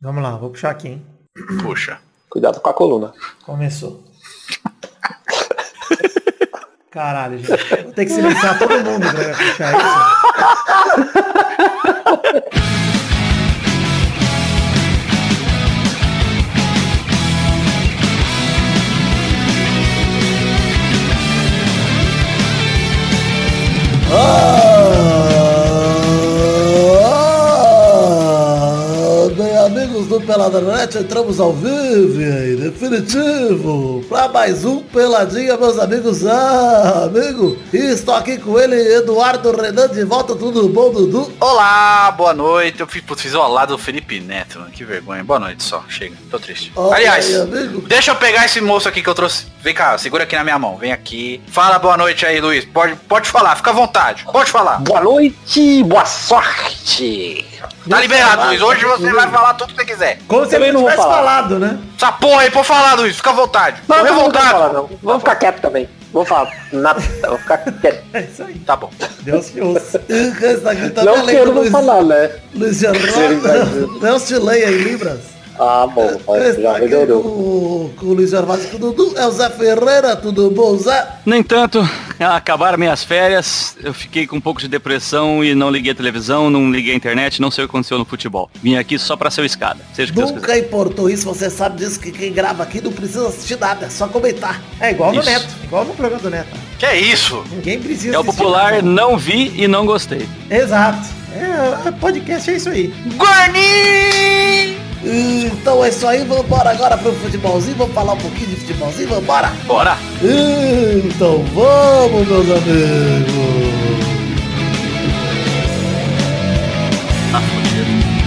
Vamos lá, vou puxar aqui, hein? Puxa. Cuidado com a coluna. Começou. Caralho, gente. Vou ter que silenciar todo mundo pra puxar isso. Ah, amigos do Peladranet, entramos ao vivo e definitivo, para mais um Peladinha, meus amigos. Ah, amigo, e estou aqui com ele, Eduardo Renan, de volta, tudo bom, Dudu? Olá, boa noite. Eu fiz, putz, fiz o olá do Felipe Neto, mano. Que vergonha. Boa noite só. Chega. Tô triste. Olha Aliás, aí, deixa eu pegar esse moço aqui que eu trouxe. Vem cá, segura aqui na minha mão. Vem aqui. Fala boa noite aí, Luiz. Pode, pode falar, fica à vontade. Pode falar. Boa noite, boa sorte. Tá liberado, Luiz. Hoje você vai falar tudo que você quiser. Como se Também ele não não vou tivesse falar. falado, né? Essa porra aí, pode falar, Luiz. Fica à vontade. Não, não, não vou revoltado. falar não. Vamos ficar quieto também. Vou falar nada, vou ficar quieto. É isso aí. Tá bom. Deus que ouça. Não quero não falar, né? Luiz Gervásio, Deus te leia em Libras. Ah, bom, já melhorou. com, com o Luiz Gervásio, com o Dudu, é o Zé Ferreira, tudo bom, Zé? No entanto, acabaram minhas férias, eu fiquei com um pouco de depressão e não liguei a televisão, não liguei a internet, não sei o que aconteceu no futebol. Vim aqui só pra ser o escada. Seja o que Deus quiser. Nunca importou isso, você sabe disso, que quem grava aqui não precisa assistir nada, é só comentar. É igual no Isso. Neto. Igual no programa do Neto. Que é isso? Ninguém precisa É o popular, nada. não vi e não gostei. Exato. É, é, podcast é isso aí. Guarni! Então é isso aí, vamos embora agora pro futebolzinho, vamos falar um pouquinho de futebolzinho, vamos embora? Bora! Então vamos, meus amigos. Tá fudido.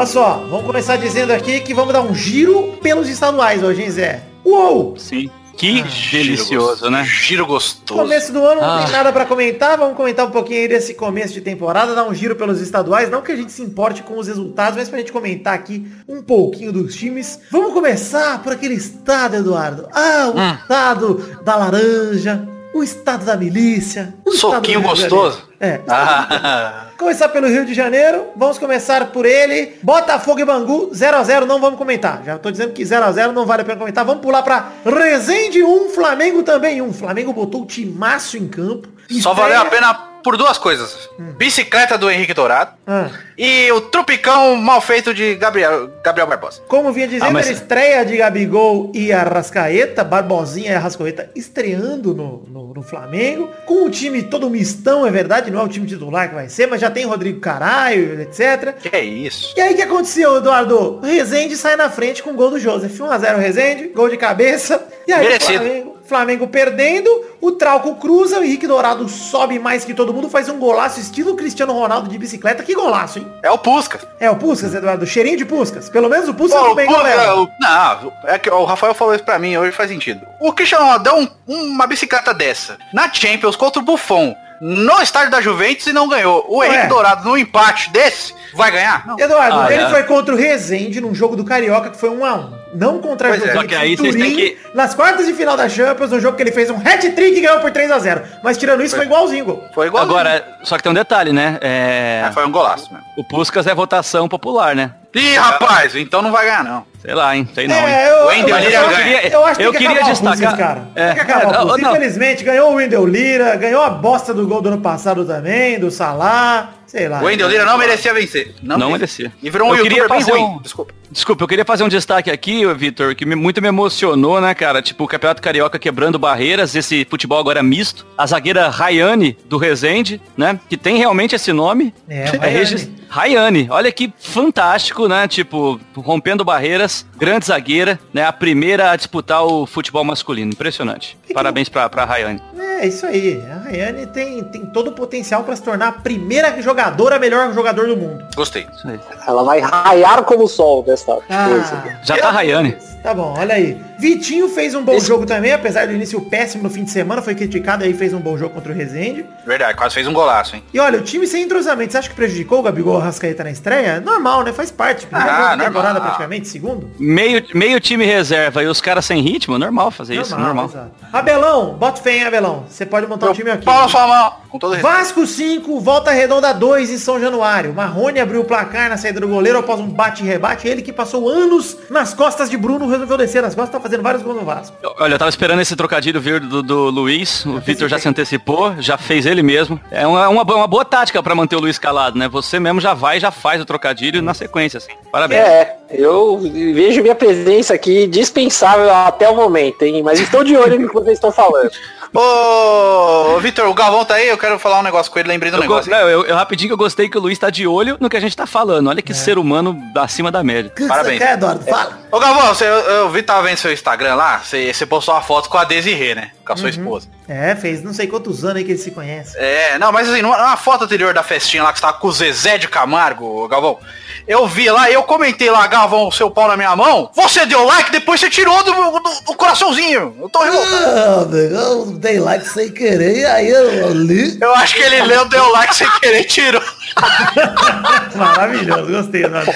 Olha só, vamos começar dizendo aqui que vamos dar um giro pelos estaduais hoje, hein, Zé? Uou! Sim. Que Giro delicioso, gostoso. né? Giro gostoso. Começo do ano não Ah. tem nada pra comentar, vamos comentar um pouquinho aí desse começo de temporada, dar um giro pelos estaduais, não que a gente se importe com os resultados, mas pra gente comentar aqui um pouquinho dos times. Vamos começar por aquele estado, Eduardo. Ah, o Hum. estado da laranja, o estado da milícia. o Soquinho gostoso. É, Ah, Começar pelo Rio de Janeiro, vamos começar por ele. Botafogo e Bangu, 0x0, não vamos comentar. Já tô dizendo que 0x0 não vale a pena comentar. Vamos pular pra Resende 1, Flamengo também 1. Flamengo botou o timaço em campo. só valeu a pena por duas coisas. Bicicleta do Henrique Dourado Ah, e o trupicão mal feito de Gabriel, Gabriel Barbosa. como vinha dizendo, Ah, mas- era estreia de Gabigol e Arrascaeta, Barbosinha e Arrascaeta estreando no, no, no Flamengo, com o time todo mistão, é verdade, não é o time titular que vai ser, mas já tem Rodrigo Caralho, etc. Que é isso? E aí o que aconteceu, Eduardo? O Rezende sai na frente com o gol do Joseph. 1x0 Rezende, gol de cabeça. E aí Merecido. Flamengo, Flamengo perdendo, o Trauco cruza, o Henrique Dourado sobe mais que todo mundo, faz um golaço estilo Cristiano Ronaldo de bicicleta. Que golaço, hein? É o Puskas. É o Puskas, Eduardo. Cheirinho de Puskas. Pelo menos o Puskas Pô, não galera. o- Não, é que o Rafael falou isso pra mim, hoje faz sentido. O Cristiano Ronaldo deu um- uma bicicleta dessa na Champions contra o Buffon no estádio da Juventus e não ganhou. O Henrique Ué. Dourado no empate desse vai ganhar? Não. Eduardo, Ah, ele é. foi contra o Rezende num jogo do Carioca que foi 1x1. Não contra a Pois é. Juventus Só que aí em vocês têm Turim, que- nas quartas de final da Champions, um jogo que ele fez um hat-trick e ganhou por 3x0. Mas tirando isso, foi igualzinho o gol. Foi igual. Agora, só que tem um detalhe, né? É... Ah, foi um golaço mesmo. O Puskas é votação popular, né? Ih, rapaz, então não vai ganhar não. Sei lá, hein? Sei não, hein? É, eu, Wendel eu, Lira eu, ganha. eu acho que Eu tem que queria o destacar- cara. É, tem que acabar é, o. Infelizmente, ganhou o Wendel Lira, ganhou a bosta do gol do ano passado também, do Salah, sei lá. O Wendel Lira não merecia vencer. Não, Não merecia. E virou um Eu queria youtuber bem ruim. um- Desculpa. Desculpa, eu queria fazer um destaque aqui, Vitor, que me- muito me emocionou, né, cara? Tipo, o Campeonato Carioca quebrando barreiras, esse futebol agora misto. A zagueira Rayane, do Resende, né? Que tem realmente esse nome. É, Rayane. regis- Rayane. Olha que fantástico, né? Tipo, rompendo barreiras, grande zagueira, né? A primeira a disputar o futebol masculino. Impressionante. Parabéns pra, pra Rayane. É, isso aí. A Rayane tem, tem todo o potencial pra se tornar a primeira jogadora, melhor jogador do mundo. Gostei. Isso aí. Ela vai raiar como o sol dessa coisa. Ah, Já tá Rayane. Tá bom, olha aí. Vitinho fez um bom jogo também, apesar do início péssimo no fim de semana, foi criticado aí, fez um bom jogo contra o Rezende. Verdade, quase fez um golaço, hein? E olha, o time sem entrosamento, você acha que prejudicou o Gabigol Rascaeta na estreia? Normal, né? Faz parte. Primeiro Ah, jogo da normal. temporada praticamente, segundo. Meio, meio time reserva e os caras sem ritmo, normal fazer isso, normal. exato. Abelão, bota fé, hein, Abelão. Você pode montar um time aqui. Fala mão, com todo respeito. Vasco 5, Volta Redonda 2 em São Januário. Marrone abriu o placar na saída do goleiro após um bate e rebate. Ele que passou anos nas costas de Bruno resolveu descer nas costas, tá fazendo vários gols no Vasco. Olha, eu tava esperando esse trocadilho vir do, do Luiz. O Vitor já se antecipou, já fez ele mesmo. É uma, uma, boa- uma boa tática pra manter o Luiz calado, né? Você mesmo já vai e já faz o trocadilho na sequência, assim. Parabéns. É, eu vejo minha presença aqui dispensável até o momento, hein? Mas estou de olho no que vocês estão falando. Ô, Vitor, o Galvão tá aí, eu quero falar um negócio com ele, lembrei do Eu, go- negócio. não, eu, eu rapidinho que eu gostei que o Luiz tá de olho no que a gente tá falando. Olha É. que ser humano acima da média. Que, que Parabéns. você quer, Eduardo? Fala. Ô Galvão, você, eu, eu vi, tava vendo seu Instagram lá, você, você postou uma foto com a Desirê, né? Com a Uhum. sua esposa. É, fez não sei quantos anos aí que eles se conhecem. É, não, mas assim, numa, numa foto anterior da festinha lá que você tava com o Zezé de Camargo, Galvão, eu vi lá, eu comentei lá, Galvão, o seu pau na minha mão, você deu like, depois você tirou do, do, do coraçãozinho. Eu tô revoltado. Eu dei like sem querer aí eu li. Eu acho que ele leu, deu like sem querer tirou. Maravilhoso, gostei, Eduardo.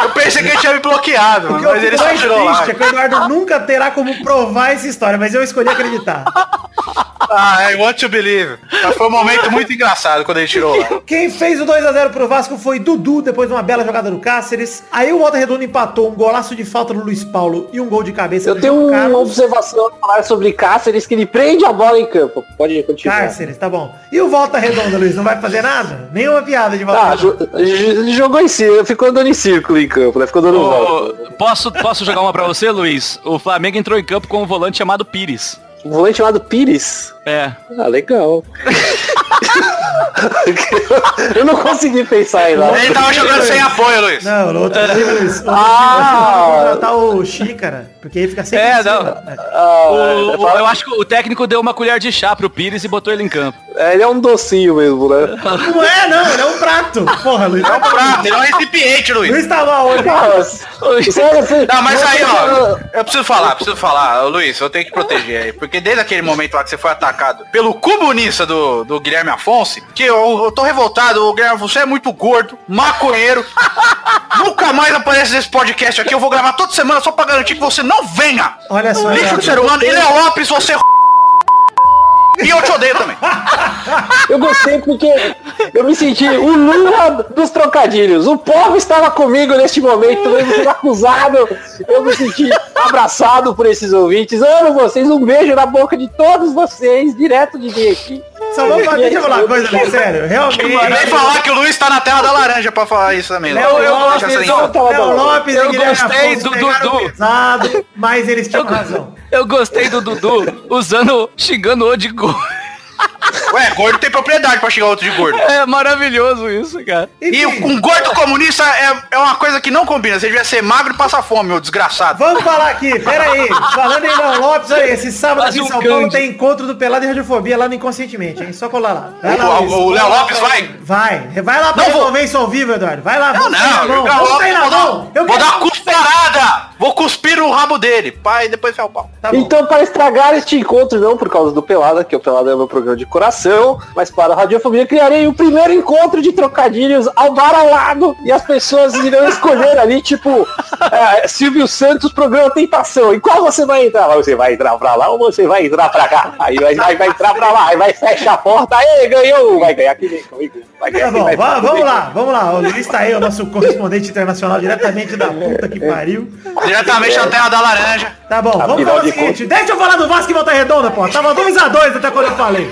Eu pensei que ele tinha me bloqueado, O que eu mas ele só tirou triste é que o Eduardo nunca terá como provar essa história, mas eu escolhi acreditar. Ah, I want to believe. Mas foi um momento muito engraçado quando ele tirou lá. Quem fez o 2x0 pro Vasco foi Dudu, depois de uma bela jogada do Cáceres. Aí o Volta Redonda empatou um golaço de falta do Luiz Paulo e um gol de cabeça Eu do tenho João uma Carlos. observação a falar sobre Cáceres, que ele prende a bola em campo. Pode continuar. Cáceres, tá bom. E o Volta Redonda, Luiz, não vai fazer nada? Nenhuma piada de Volta Ah, Redonda. ele jogou em círculo, ficou andando em círculo em campo, né? Ficou dando volta. Ô, posso, posso jogar uma pra você, Luiz? O Flamengo entrou em campo com um volante chamado Pires. Um volante chamado Pires. É. Ah, legal. eu não consegui pensar em nada. Ele tava jogando sem apoio, Luiz. Não, no outro time, Luiz. Ah! contratar o Xícara, porque ele fica sempre É, não. É. Ah, O- o- fala- eu acho que o técnico deu uma colher de chá pro Pires e botou ele em campo. é, ele é um docinho mesmo, né? Não é, não, ele é um prato. Porra, Luiz. É um prato, ele é um recipiente, Luiz. Luiz tá mal hoje. Não, mas aí, ó, eu preciso falar, preciso falar, Luiz, eu tenho que proteger aí, porque desde aquele momento lá que você foi atacado pelo comunista do, do Guilherme Afonso, que eu, eu tô revoltado, o Guilherme Afonso é muito gordo, maconheiro, nunca mais aparece nesse podcast aqui, eu vou gravar toda semana só pra garantir que você não venha. Olha só, Lixo de ser humano, ele é Lopes, você é e eu te odeio também. Eu gostei porque eu me senti o Lula dos trocadilhos. O povo estava comigo neste momento, mesmo sendo acusado. Eu me senti abraçado por esses ouvintes. Amo vocês, um beijo na boca de todos vocês, direto de mim aqui. Só vamos falar, deixa eu falar uma coisa, Luiz, sério. Realmente. Vem falar que o Luiz tá na tela da laranja pra falar isso também. Léo Eu- eu- Lopes, Léo Lopes Eu gostei do Dudu. pesado, mas eles tinham razão. Eu gostei do Dudu usando, xingando o de gol. Ué, gordo tem propriedade pra xingar outro de gordo. É maravilhoso isso, cara. E Enfim, um gordo comunista é, é uma coisa que não combina. Você devia ser magro e passar fome, meu desgraçado. Vamos falar aqui, pera aí. Falando em Léo Lopes, aí, esse sábado Quase aqui em um São Paulo tem encontro do Pelado e Radiofobia lá no Inconscientemente, hein? Só colar lá. Vai lá, O- o o Léo Lopes vai? Vai. Vai lá pra Não vou. resolver isso ao vivo, Eduardo. Vai lá, Não, não, eu Vamos vou, sair na vou, mão. Eu vou quero- dar uma cusparada. Vou cuspir no rabo dele. Pai, depois vai o pau. Tá. Então, para estragar este encontro, não por causa do Pelada, que o Pelada é o meu programa de coração, mas para a Radiofobia, criarei o primeiro encontro de trocadilhos ao bar ao lado e as pessoas irão escolher ali, tipo, é, Silvio Santos, programa Tentação. E qual você vai entrar? Você vai entrar pra lá ou você vai entrar pra cá? Aí vai, vai, vai entrar pra lá, aí vai fechar a porta, aí ganhou, vai ganhar aqui vai ganhar Tá bom, vai vamos comigo. lá, vamos lá. O Luiz tá aí, o nosso correspondente internacional diretamente da puta que pariu. Diretamente na terra da laranja. Tá bom, vamos falar o seguinte. Deixa eu falar do Vasco e Volta Redonda, pô. Tava 2x2 até quando eu falei.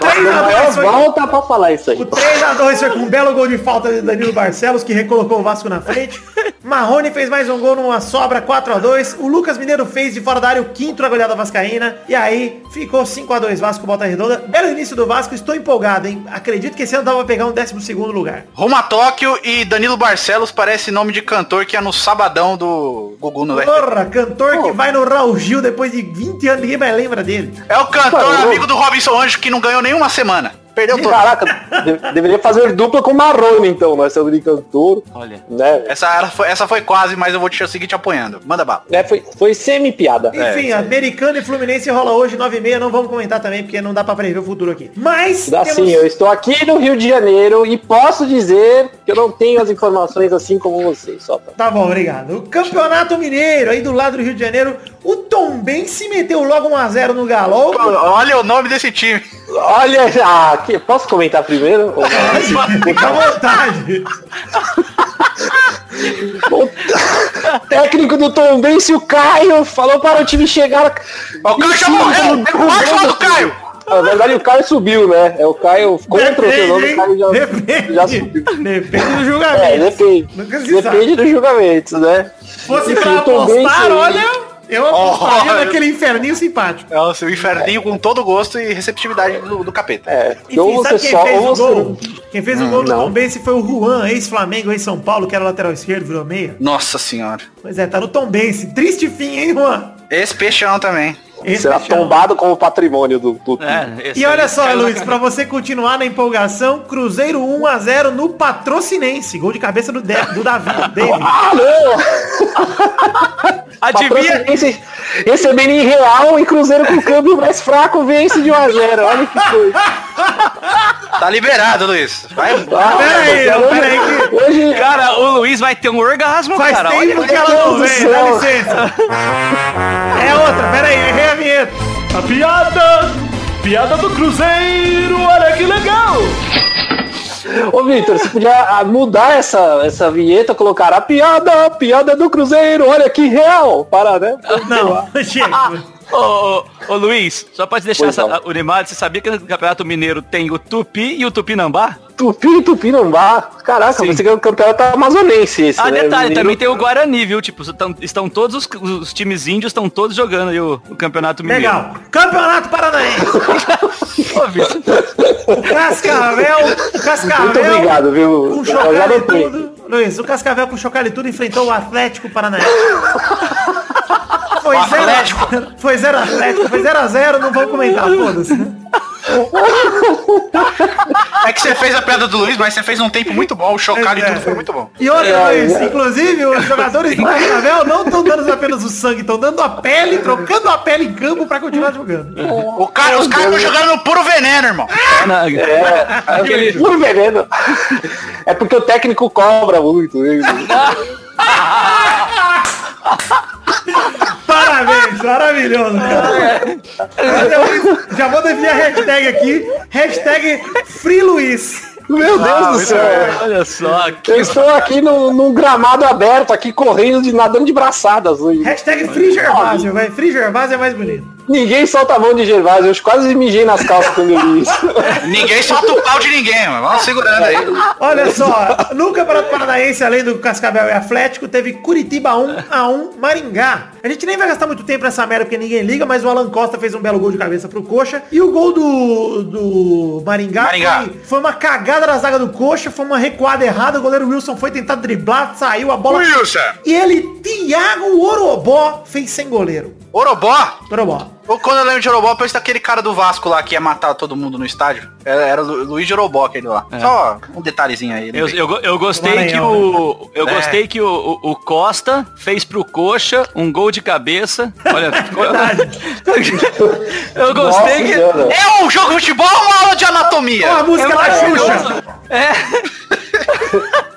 3x2 foi... Volta pra falar isso aí. O 3x2 foi com um belo gol de falta de Danilo Barcelos, que recolocou o Vasco na frente. Marrone fez mais um gol numa sobra 4x2. O Lucas Mineiro fez de fora da área o quinto na goleada vascaína. E aí ficou 5x2 Vasco Volta Redonda. Belo início do Vasco, estou empolgado, hein? Acredito que esse ano dá pra pegar um 12 lugar. Rumo a Tóquio e Danilo Barcelos parece nome de cantor que é no sabadão do Gugu no. Porra, cantor que vai no Raul Gil depois de 20 anos, ninguém mais lembra dele. É o cantor Parou. amigo do Robinson Anjo que não ganhou nenhuma semana. Perdeu todo. Caraca, de- deveria fazer dupla com o Marrone, então, Marcelo de Cantor, Olha. né? Essa, era- foi, essa foi quase, mas eu vou te seguir te apoiando. Manda bala. É, foi, foi semi-piada. Enfim, Americano e Fluminense rola hoje, 9h30. Não vamos comentar também, porque não dá pra prever o futuro aqui. Mas. Dá temos- sim, eu estou aqui no Rio de Janeiro e posso dizer eu não tenho as informações assim como vocês, só pra... Tá bom, obrigado. O Campeonato Mineiro, aí do lado do Rio de Janeiro, o Tombense meteu logo 1x0 no Galo. Olha o nome desse time. Olha, ah, que, posso comentar primeiro? Fica à vontade. O técnico do Tom Bense, o Caio, falou para o time chegar... O Caio já morreu. Pode falar do Caio. Na verdade, o Caio subiu, né? É o Caio contra o seu nome, Depende, o Caio já, Depende. já subiu. Depende do É, julgamento. depende. Nunca se sabe. Depende dos julgamentos, né? Se fosse Enfim, pra apostar, olha, eu apostaria Oh. naquele inferninho simpático. É o seu inferninho com todo gosto e receptividade do, do capeta. É, Enfim, sabe quem só, fez o gol? Quem fez o gol do. Tombense foi o Juan, ex-Flamengo, ex-São Paulo, que era lateral esquerdo, virou meia. Nossa senhora. Pois é, tá no Tombense. Triste fim, hein, Juan? Esse peixão também. Esse Será tombado como patrimônio do, do É, E olha aí só, caiu Luiz, pra você continuar na empolgação, Cruzeiro 1 a 0 no Patrocinense. Gol de cabeça do, De- do Davi. Ah, não! Adivinha? Recebendo em real e Cruzeiro com o câmbio mais fraco vence de 1 a 0 Olha que coisa. Tá liberado, Luiz. Vai. Ah, Pera aí, caramba. pera aí que- Hoje, Cara, o Luiz vai ter um orgasmo, Faz cara. tempo Olha, que ela não vem, dá licença. É outra, pera aí, errei a vinheta. A piada! Piada do Cruzeiro! Olha que legal! Ô Victor, você podia ah, mudar essa, essa vinheta, colocar a piada, a piada do Cruzeiro, olha que real. Para, né? Não, chega. Ô, ô, ô, Luiz, só pra te deixar Pois essa, o animado, você sabia que no Campeonato Mineiro tem o Tupi e o Tupinambá? Tupi, Tupinambá. Caraca, Sim. você que é o campeonato amazonense esse, Ah, né? detalhe, Mineiro- também tem o Guarani, viu? Tipo, estão, estão todos os, os times índios estão todos jogando aí o, o Campeonato Mineiro. Legal. Campeonato Paranaense. Ô, Vitor, O Cascavel, o Cascavel. Muito obrigado, viu? Com Eu já e. Luiz, o Cascavel com chocalho e tudo enfrentou o Atlético Paranaense. Foi O 0 Atlético? Foi 0 Atlético, foi 0 a 0 não vamos comentar, foda-se, né? É que você fez a piada do Luiz, mas você fez num tempo muito bom. O chocalho e É. tudo foi muito bom. E outra, É, Luiz, é. inclusive os jogadores do Cascavel não estão dando apenas o sangue, estão dando a pele, trocando a pele em campo pra continuar jogando. O cara, os caras estão jogando no puro veneno, irmão. é É, Aquele- puro veneno. É porque o técnico cobra muito. né? Parabéns, maravilhoso, Já vou definir a hashtag aqui, hashtag FreeLuiz. Meu Deus do céu. olha só, que Eu estou aqui num, num gramado aberto, aqui correndo, de, nadando de braçadas. Hashtag Free Gervásio, vai. Free Gervásio é mais bonito. Ninguém solta a mão de Gervásio. Eu quase mijei nas calças quando eu li isso. Ninguém solta o pau de ninguém, mano. Vamos segurando aí. Olha só, no Campeonato Paranaense, além do Cascavel e Atlético, teve Curitiba 1 a 1 Maringá. A gente nem vai gastar muito tempo nessa merda porque ninguém liga, mas o Alan Costa fez um belo gol de cabeça pro Coxa. E o gol do, do Maringá, Maringá. Foi, foi uma cagada da zaga do Coxa, foi uma recuada errada, o goleiro Wilson foi tentar driblar, saiu a bola. Wilson. E ele, Thiago Orobó, fez sem goleiro. Orobó. Orobó. Ou Quando eu lembro de Orobó, eu penso daquele cara do Vasco lá que ia matar todo mundo no estádio. Era, era Lu- Luiz de Orobó aquele lá. Só um detalhezinho aí. Eu, eu, go- eu gostei Maranhão, que o. Eu É. gostei que o, o, o Costa fez pro Coxa um gol de cabeça. Olha, eu gostei Nossa que. É um jogo de futebol ou uma aula de anatomia? Ó, a música É da Xuxa. maravilhoso.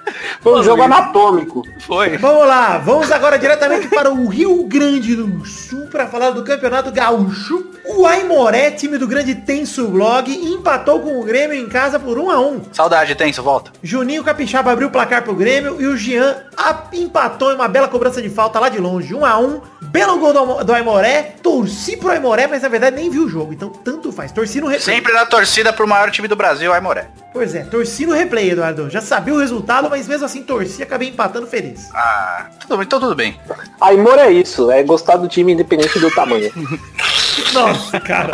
Foi um jogo anatômico. Foi. Vamos lá, vamos agora diretamente para o Rio Grande do Sul para falar do Campeonato Gaúcho. O Aimoré, time do grande Tenso Blog, empatou com o Grêmio em casa por 1 a 1 Saudade, Tenso, volta. Juninho Capixaba abriu o placar pro Grêmio e o Jean a- empatou em uma bela cobrança de falta lá de longe, 1 a 1 Belo gol do, do Aimoré, torci pro Aimoré, mas na verdade nem vi o jogo, então tanto faz. Torci no replay. Sempre na torcida pro maior time do Brasil, Aimoré. Pois é, torci no replay, Eduardo. Já sabia o resultado, mas mesmo assim torci e acabei empatando feliz. Ah, tudo bem, então tudo bem. Aimor é isso, é gostar do time independente do tamanho. Nossa, cara.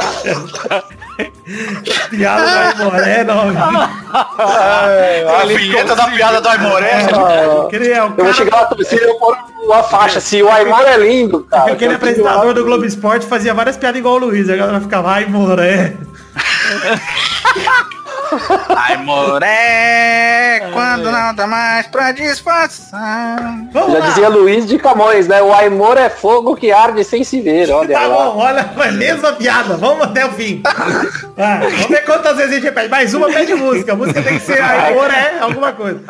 Piada do Aimoré, não. A vinheta da piada do Aimoré. Ah, é o eu vou chegar na torcida e eu pôr uma faixa assim, o Aimor é lindo, cara. aquele apresentador do Globo Esporte fazia várias piadas igual o Luiz. A galera ficava, Aimoré. Ai, moré, quando não dá mais pra disfarçar. Vamos Já lá. dizia Luiz de Camões, né? O amor é fogo que arde sem se ver. Olha Tá lá. bom, olha, foi a mesma piada. Vamos até o fim. Vai, vamos ver quantas vezes a gente repete. Mais uma pede música. A música tem que ser agora é alguma coisa.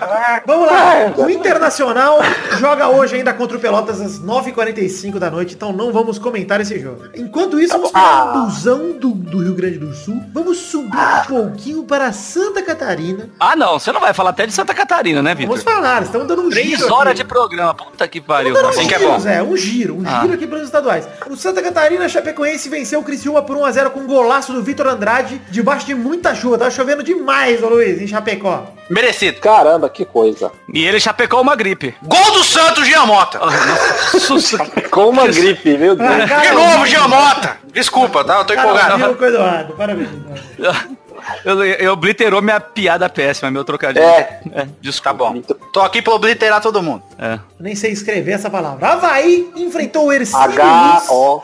Vamos lá. O Internacional joga hoje ainda contra o Pelotas às 9h45 da noite, então não vamos comentar esse jogo. Enquanto isso, vamos pegar um busão do, do Rio Grande do Sul. Vamos subir um pouquinho para Santa Catarina. Ah, não, você não vai falar até de Santa Catarina, né, Vitor? Vamos falar, estamos dando um Três giro horas aqui. de programa, puta que pariu. Dar Assim um que é giro, bom. Zé, um giro, um Ah. giro aqui para os estaduais. O Santa Catarina Chapecoense venceu o Criciúma por 1x0 com um golaço do Vitor Andrade, debaixo de muita chuva. Tava chovendo demais, ô Luiz, em Chapecó. Merecido. Caramba, que coisa. E ele chapecou uma gripe. Gol do Santos, Giamota. Nossa, Com uma gripe, meu Deus. Ah, De novo, Giamota. Desculpa, tá? Eu tô empolgado. Cara, parabéns. eu, eu obliterou minha piada péssima, meu trocadilho. É. Tá desculpa. bom. Tô aqui pra obliterar todo mundo. É. Nem sei escrever essa palavra. Havaí enfrentou o Ercílio Luz. H-O.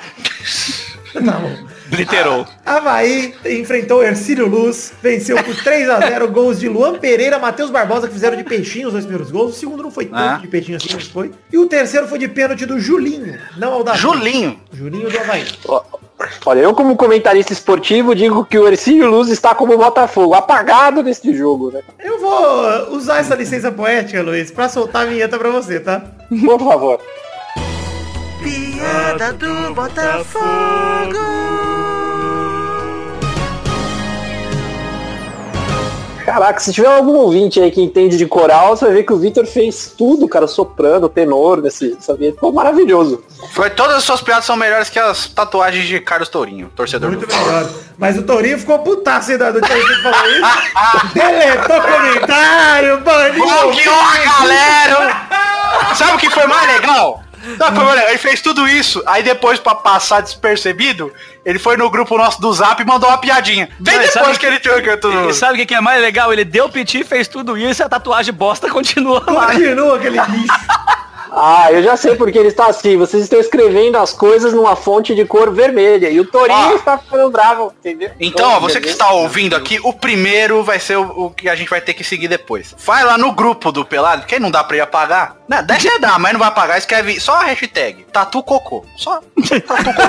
Tá bom. Obliterou. Havaí enfrentou o Ercílio Luz, venceu por 3x0 gols de Luan Pereira, Matheus Barbosa, que fizeram de peixinho os dois primeiros gols. O segundo não foi tanto Ah. de peixinho assim, mas foi. E o terceiro foi de pênalti do Julinho, não ao da Julinho. Julinho do Havaí. Olha, eu como comentarista esportivo digo que o Ercílio Luz está como o Botafogo, apagado neste jogo, né? Eu vou usar essa licença poética, Luiz, pra soltar a vinheta pra você, tá? Por favor. Piada do Botafogo. Caraca, se tiver algum ouvinte aí que entende de coral, você vai ver que o Vitor fez tudo, cara, soprano, tenor, nesse, nessa vinheta. Ficou maravilhoso. Foi, todas as suas piadas são melhores que as tatuagens de Carlos Tourinho, torcedor Muito do melhor. Mas o Torinho ficou putaço ainda do que falou isso. Deletou comentário, baniu. Bloqueou a galera! Sabe o que foi mais legal? Sabe o que foi mais legal? Ele fez tudo isso, aí depois, pra passar despercebido, ele foi no grupo nosso do Zap e mandou uma piadinha. Bem Não, depois que ele tinha que tudo. E sabe o que, que é mais legal? Ele deu piti, fez tudo isso e a tatuagem bosta continua lá. Continua aquele lixo. Ah, eu já sei porque ele está assim. Vocês estão escrevendo as coisas numa fonte de cor vermelha. E o Torinho Ó. está ficando bravo, entendeu? Então, ó, você que está ouvindo aqui, o primeiro vai ser o, o que a gente vai ter que seguir depois. Vai lá no grupo do Pelado, quem não dá pra ir apagar, né? Deve dar, mas não vai apagar, escreve só a hashtag Tatu Cocô. Só Tatu Cocô.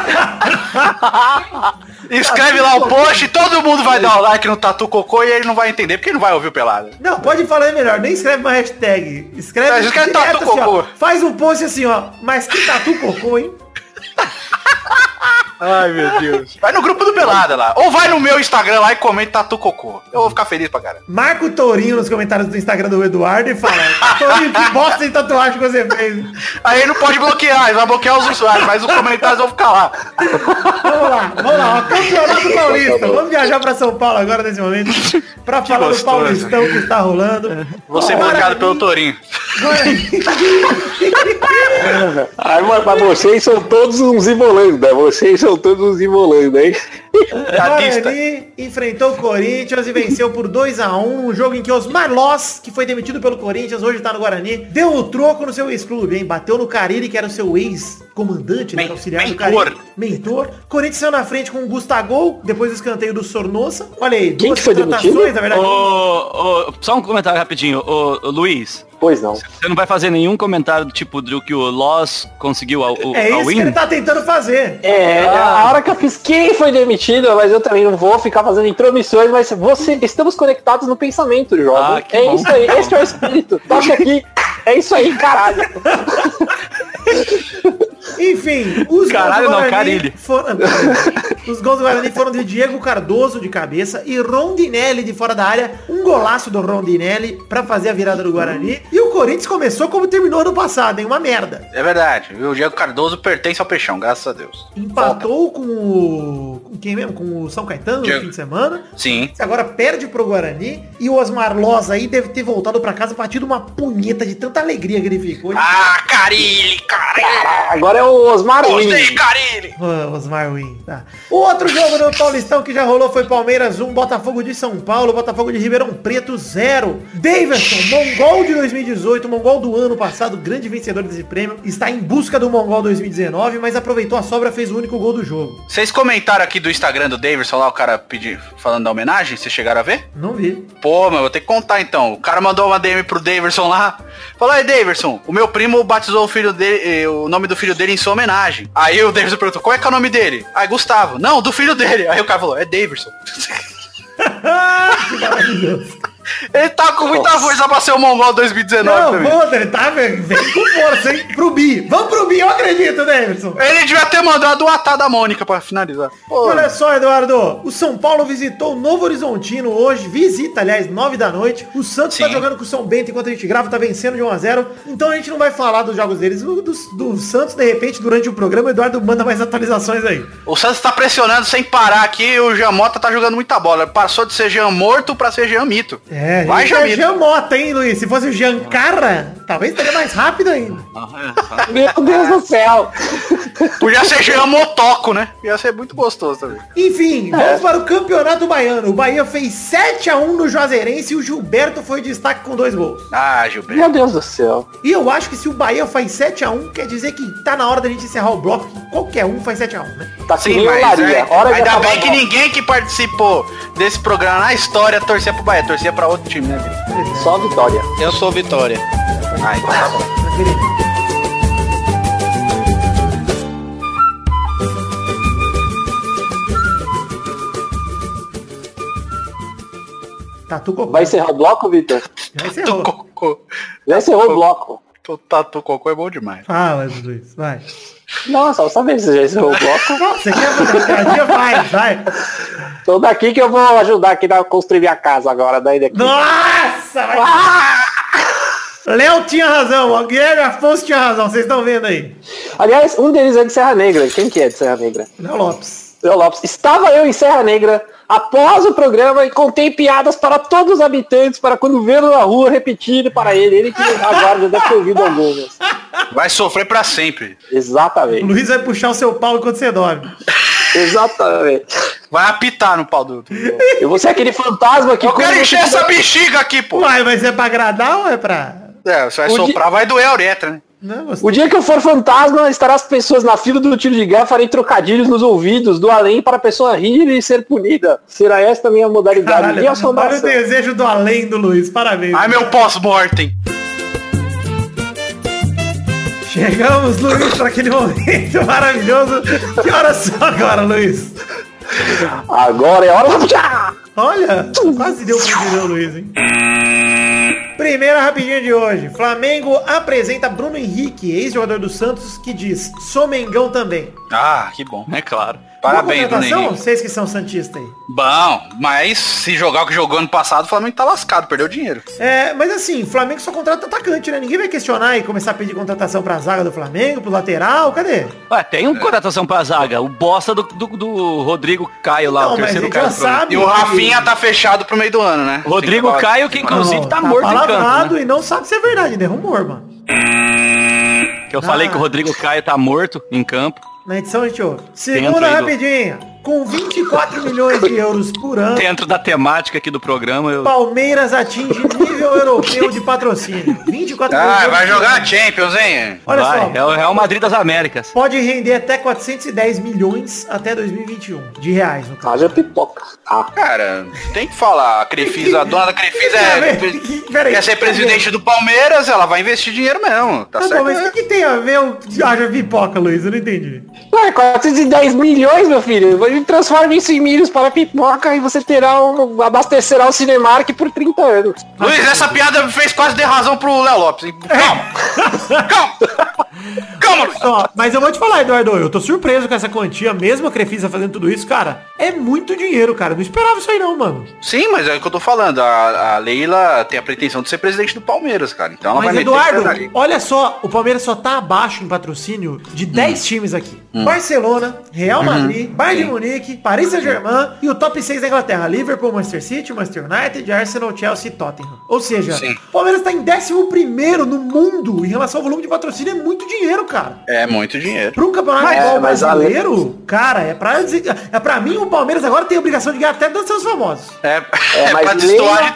escreve lá o post, todo mundo vai dar o like no Tatu Cocô e ele não vai entender, porque ele não vai ouvir o Pelado. Não, pode falar melhor, nem escreve uma hashtag. Escreve, É, escreve direto tatu assim, ó. cocô. Faz um post assim, ó. Mas que tatu cocô, hein? Ai, meu Deus. Vai no grupo do Pelada lá. Ou vai no meu Instagram lá e comenta Tatu Cocô. Eu vou ficar feliz pra caramba. Marca o Tourinho nos comentários do Instagram do Eduardo e fala, Tourinho, que bosta de tatuagem que você fez. Aí ele não pode bloquear, ele vai bloquear os usuários, mas os comentários vão ficar lá. Vamos lá, vamos lá. Ó, Campeonato Paulista. Vamos viajar pra São Paulo agora nesse momento. Pra falar do gostoso. Paulistão que está rolando. Vou ser bloqueado pelo. Guarani- Ai, mas, vocês são todos uns imolando, né? Vocês todos uns imolando, hein? Guarani enfrentou o Corinthians e venceu por 2 a 1 um jogo em que Osmar Loss, que foi demitido pelo Corinthians, hoje tá no Guarani, deu o troco no seu ex-clube, hein? Bateu no Carille, que era o seu ex-comandante, né? Men- Auxiliar do mentor. Carille. Mentor. Corinthians saiu na frente com o Gustavo, depois do escanteio do Sornosa. Olha aí, Quem duas que foi contratações, demitido? na verdade. Ô, ô, só um comentário rapidinho. Ô, ô, Luiz, Pois não. você não vai fazer nenhum comentário do tipo do que o Loss conseguiu ao, o, É ao isso que ele tá tentando fazer. É, a hora que eu fiz quem foi demitido, mas eu também não vou ficar fazendo intromissões, mas você, estamos conectados no pensamento, jovem. Ah, é bom. isso aí, esse é o espírito. Toque aqui. É isso aí, caralho. Enfim, os Caralho, gols do não, Guarani Carilli. foram... Os gols do Guarani foram de Diego Cardoso de cabeça e Rondinelli de fora da área. Um golaço do Rondinelli pra fazer a virada do Guarani. E o Corinthians começou como terminou ano passado, hein? Uma merda. É verdade. O Diego Cardoso pertence ao Peixão, graças a Deus. Empatou com o... Com quem mesmo? Com o São Caetano no Diego. fim de semana. Sim. Agora perde pro Guarani. E o Osmar Loz aí deve ter voltado pra casa partido uma punheta de tanta alegria que ele ficou. Ah, Carilli, Carilli. Agora é o Osmar Gostei, Win. Carilli. Osmar Win. Tá. O outro jogo do Paulistão que já rolou foi Palmeiras 1, Botafogo de São Paulo, Botafogo de Ribeirão Preto 0. Daverson, Mongol de 2018, Mongol do ano passado, grande vencedor desse prêmio, está em busca do Mongol 2019, mas aproveitou a sobra, fez o único gol do jogo. Vocês comentaram aqui do Instagram do Davidson lá, o cara pedir, falando da homenagem, vocês chegaram a ver? Não vi. Pô, mas vou ter que contar então. O cara mandou uma DM pro Daverson lá. Falou, aí Daverson, o meu primo batizou o filho dele, eh, o nome do filho dele em sua homenagem. Aí o Daverson perguntou, qual é que é o nome dele? Aí Gustavo. Não, do filho dele. Aí o cara falou, é Daverson. Ele tá com muita Nossa. força pra ser o Mongol 2019 Não, também. puta, ele tá vem, vem com força, hein? Pro Bi. Vamos pro Bi, eu acredito, Davidson. Ele devia ter mandado o Atá da Mônica pra finalizar. Pô, Olha só, Eduardo. O São Paulo visitou o Novo Horizontino hoje. Visita, aliás, 9 da noite. O Santos tá Sim. jogando com o São Bento enquanto a gente grava, tá vencendo de 1 a 0 Então a gente não vai falar dos jogos deles. Do, do, do Santos, de repente, durante o programa, o Eduardo manda mais atualizações aí. o Santos tá pressionando sem parar aqui. O Jamota tá jogando muita bola. Ele Passou de ser Jean morto pra ser Jean mito. É, Vai, gente, é Jamito. Jean Mota, hein, Luiz? Se fosse o Jean Carra, talvez estaria mais rápido ainda. Meu Deus do céu. Podia ser Jean Motoco, né? Ia ser muito gostoso também. Enfim, vamos para o Campeonato Baiano. O Bahia fez 7x1 no Juazeirense e o Gilberto foi o destaque com dois gols. Ah, Gilberto. Meu Deus do céu. E eu acho que se o Bahia faz 7x1, quer dizer que tá na hora da gente encerrar o bloco, que qualquer um faz 7x1, né? Tá Sim, mas Maria. é, Hora de ainda bem que ninguém que participou desse programa na história torcia pro Bahia, torcia pra outro time, né? Só vitória. Eu sou Vitória. Ah, então tá bom. Tatu Cocô. Vai encerrar o bloco, Vitor? Já encerrou. cocô. Já encerrou o bloco. Tu tatu cocô é bom demais. Fala, Luiz, vai. Não, só saber se já encerrou o bloco. Você quer fazer? Vai, vai. Tô daqui que eu vou ajudar aqui a construir minha casa agora, daí daqui. Nossa! Vai. Léo tinha razão, o Guilherme Afonso tinha razão, vocês estão vendo aí. Aliás, um deles é de Serra Negra. Quem que é de Serra Negra? Léo Lopes. Léo Lopes. Estava eu em Serra Negra após o programa e contei piadas para todos os habitantes para quando vê-lo na rua repetir para ele. Ele que agora já deve ter ouvido algumas. Vai sofrer pra sempre. O Exatamente. Luiz vai puxar o seu pau enquanto você dorme. Exatamente. Vai apitar no pau do. Eu vou ser aquele fantasma que Eu quero encher essa bexiga aqui, pô. Uai, mas é pra agradar ou é pra... É, você vai O soprar, vai doer a uretra, né? Não, O dia que eu for fantasma, estará as pessoas na fila do tiro de guerra, farei trocadilhos nos ouvidos do além para a pessoa rir e ser punida. Será esta a minha modalidade de Caralho, olha o assombração. desejo do além do Luiz, parabéns. Ai, meu pós-mortem. Chegamos, Luiz, para aquele momento maravilhoso. Que horas são agora, Luiz? Agora é hora de... Olha, quase deu pra entender o Luiz, hein? Primeira rapidinha de hoje. Flamengo apresenta Bruno Henrique, ex-jogador do Santos, que diz, sou Mengão também. Ah, que bom. É claro. Parabéns, Bruno contratação? Henrique. Vocês que são santistas aí. Bom, mas se jogar o que jogou ano passado, o Flamengo tá lascado, perdeu dinheiro. É, mas assim, Flamengo só contrata atacante, né? Ninguém vai questionar e começar a pedir contratação pra zaga do Flamengo, pro lateral, cadê? Ué, tem um contratação pra zaga. O bosta do, do, do Rodrigo Caio lá, Não, o mas terceiro ele cara sabe. E o Rafinha tá fechado pro meio do ano, né? Rodrigo Caio, que inclusive tá morto em campo. Né? e não sabe se é verdade, ainda é rumor, mano. Que eu falei Ah. que o Rodrigo Caio tá morto em campo. Na edição a gente ouve. Segunda aí do- rapidinha. Com 24 milhões de euros por ano, Dentro da temática aqui do programa, eu... Palmeiras atinge nível europeu de patrocínio. 24 Ah, milhões vai de euros. jogar Champions, hein? Olha vai, só, é o Real Madrid das Américas. pode render até 410 milhões até 2021. De reais, no caso. Haja pipoca. Ah, Cara, tem que falar. A Crefisa, a dona da Crefisa é, peraí, quer ser presidente do Palmeiras, ela vai investir dinheiro mesmo. Tá, Tá certo? bom, mas o que, que tem a ver o haja pipoca, Luiz? Eu não entendi. Ué, 410 milhões, meu filho. Vai transforma isso em milhos para pipoca e você terá um, abastecerá o Cinemark por 30 anos. Luiz, essa piada me fez quase dar razão pro Léo Lopes. hein? Calma. Calma. Calma, Luiz. Ó, mas eu vou te falar, Eduardo, eu tô surpreso com essa quantia, mesmo a Crefisa fazendo tudo isso, cara. É muito dinheiro, cara. Eu Não esperava isso aí não, mano. Sim, mas é o que eu tô falando. A, a Leila tem a pretensão de ser presidente do Palmeiras, cara. Então ela Mas vai Eduardo, olha só, o Palmeiras só tá abaixo em patrocínio de 10 times aqui. Barcelona, Real Madrid, Bayern de Munique, Paris Saint-Germain e o top 6 da Inglaterra. Liverpool, Manchester City, Manchester United, Arsenal, Chelsea e Tottenham. Ou seja, Sim. o Palmeiras tá em 11 no mundo em relação ao volume de patrocínio. É muito dinheiro, cara. É muito dinheiro. Para um campeonato é, mas brasileiro, cara, é pra, é pra mim o Palmeiras agora tem a obrigação de ganhar até seus famosos. É, É, é mas. Leila,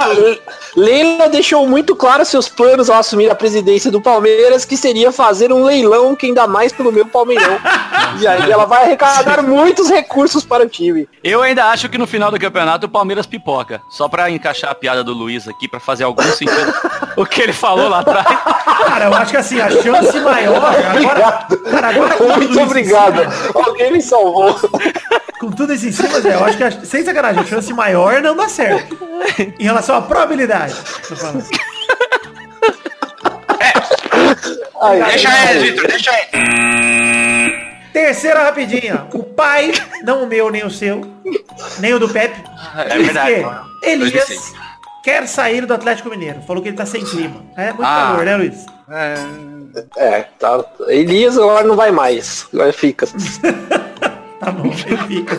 Leila deixou muito claro seus planos ao assumir a presidência do Palmeiras, que seria fazer um leilão que ainda mais pelo meu Palmeirão. e aí ela vai arrecadar muitos recursos para o time. Eu ainda acho que no final do campeonato o Palmeiras pipoca. Só pra encaixar a piada do Luiz aqui, pra fazer algum sentido. o que ele falou lá atrás. Cara, eu acho que assim, a chance maior. Agora, Obrigado. cara, agora com tudo Muito obrigado. cima- Alguém me salvou. Com tudo isso em cima, Zé, eu acho que, a- sem sacanagem, a chance maior não dá certo. Em relação à probabilidade. Tô falando. Ai, Deixa ele, Vitor, deixa ele. Terceira rapidinha. O pai, não o meu, nem o seu, nem o do Pepe. É verdade. Elias quer sair do Atlético Mineiro. Falou que ele tá sem clima. É muito Ah. calor, né, Luiz? É, tá. Elias agora não vai mais. Agora fica. Tá bom, fica.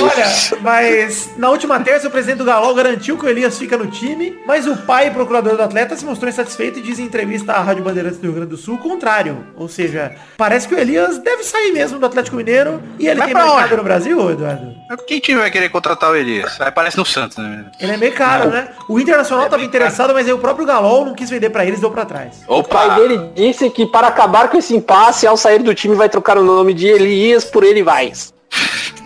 Olha, mas na última terça o presidente do Galol garantiu que o Elias fica no time, mas o pai e procurador do atleta se mostrou insatisfeito e diz em entrevista à Rádio Bandeirantes do Rio Grande do Sul o contrário. Ou seja, parece que o Elias deve sair mesmo do Atlético Mineiro e ele Vai tem pra mercado onde? no Brasil, Eduardo? Quem time vai querer contratar o Elias? Aí aparece no Santos, né? Ele é meio caro, né? O Internacional estava interessado, mas aí o próprio Galol não quis vender pra eles, deu pra trás. O pai Opa! dele disse que para acabar com esse impasse, ao sair do time, vai trocar o nome de Elias por ele vai.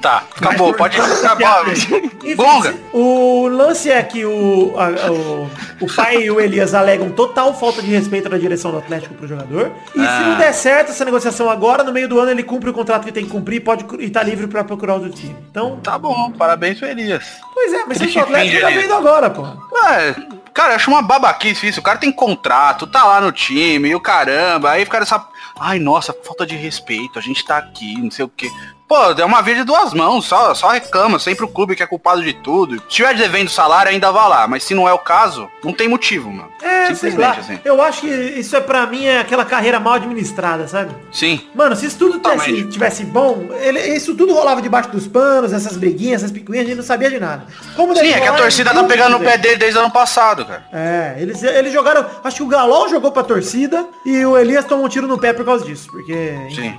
Tá, acabou, pode acabar. Gonga! O lance é que o, a- o, o pai e o Elias alegam total falta de respeito da direção do Atlético pro jogador. E se Ah. não der certo essa negociação agora, no meio do ano ele cumpre o contrato que tem que cumprir e, pode, e tá livre pra procurar outro time. Então, Tá bom, parabéns pro Elias. pois é, mas se o Atlético tá vendo agora, pô. É, cara, eu acho uma babaquice isso. O cara tem contrato, tá lá no time, e o caramba. Aí fica essa. Ai, nossa, falta de respeito. A gente tá aqui, não sei o quê. Pô, é uma vez de duas mãos, só, só reclama. Sempre o clube que é culpado de tudo. Se tiver devendo salário, ainda vá lá. Mas se não é o caso, não tem motivo, mano. É, Simplesmente assim. Eu acho que isso é pra mim é aquela carreira mal administrada, sabe? Sim. Mano, se isso tudo tivesse, tivesse bom, ele- isso tudo rolava debaixo dos panos, essas briguinhas, essas picuinhas, a gente não sabia de nada. Como Sim, é que a torcida tá pegando no sei. pé dele desde o ano passado, cara. É, eles, eles jogaram. Acho que o Galol jogou pra torcida e o Elias tomou um tiro no pé por causa disso. Porque. Sim.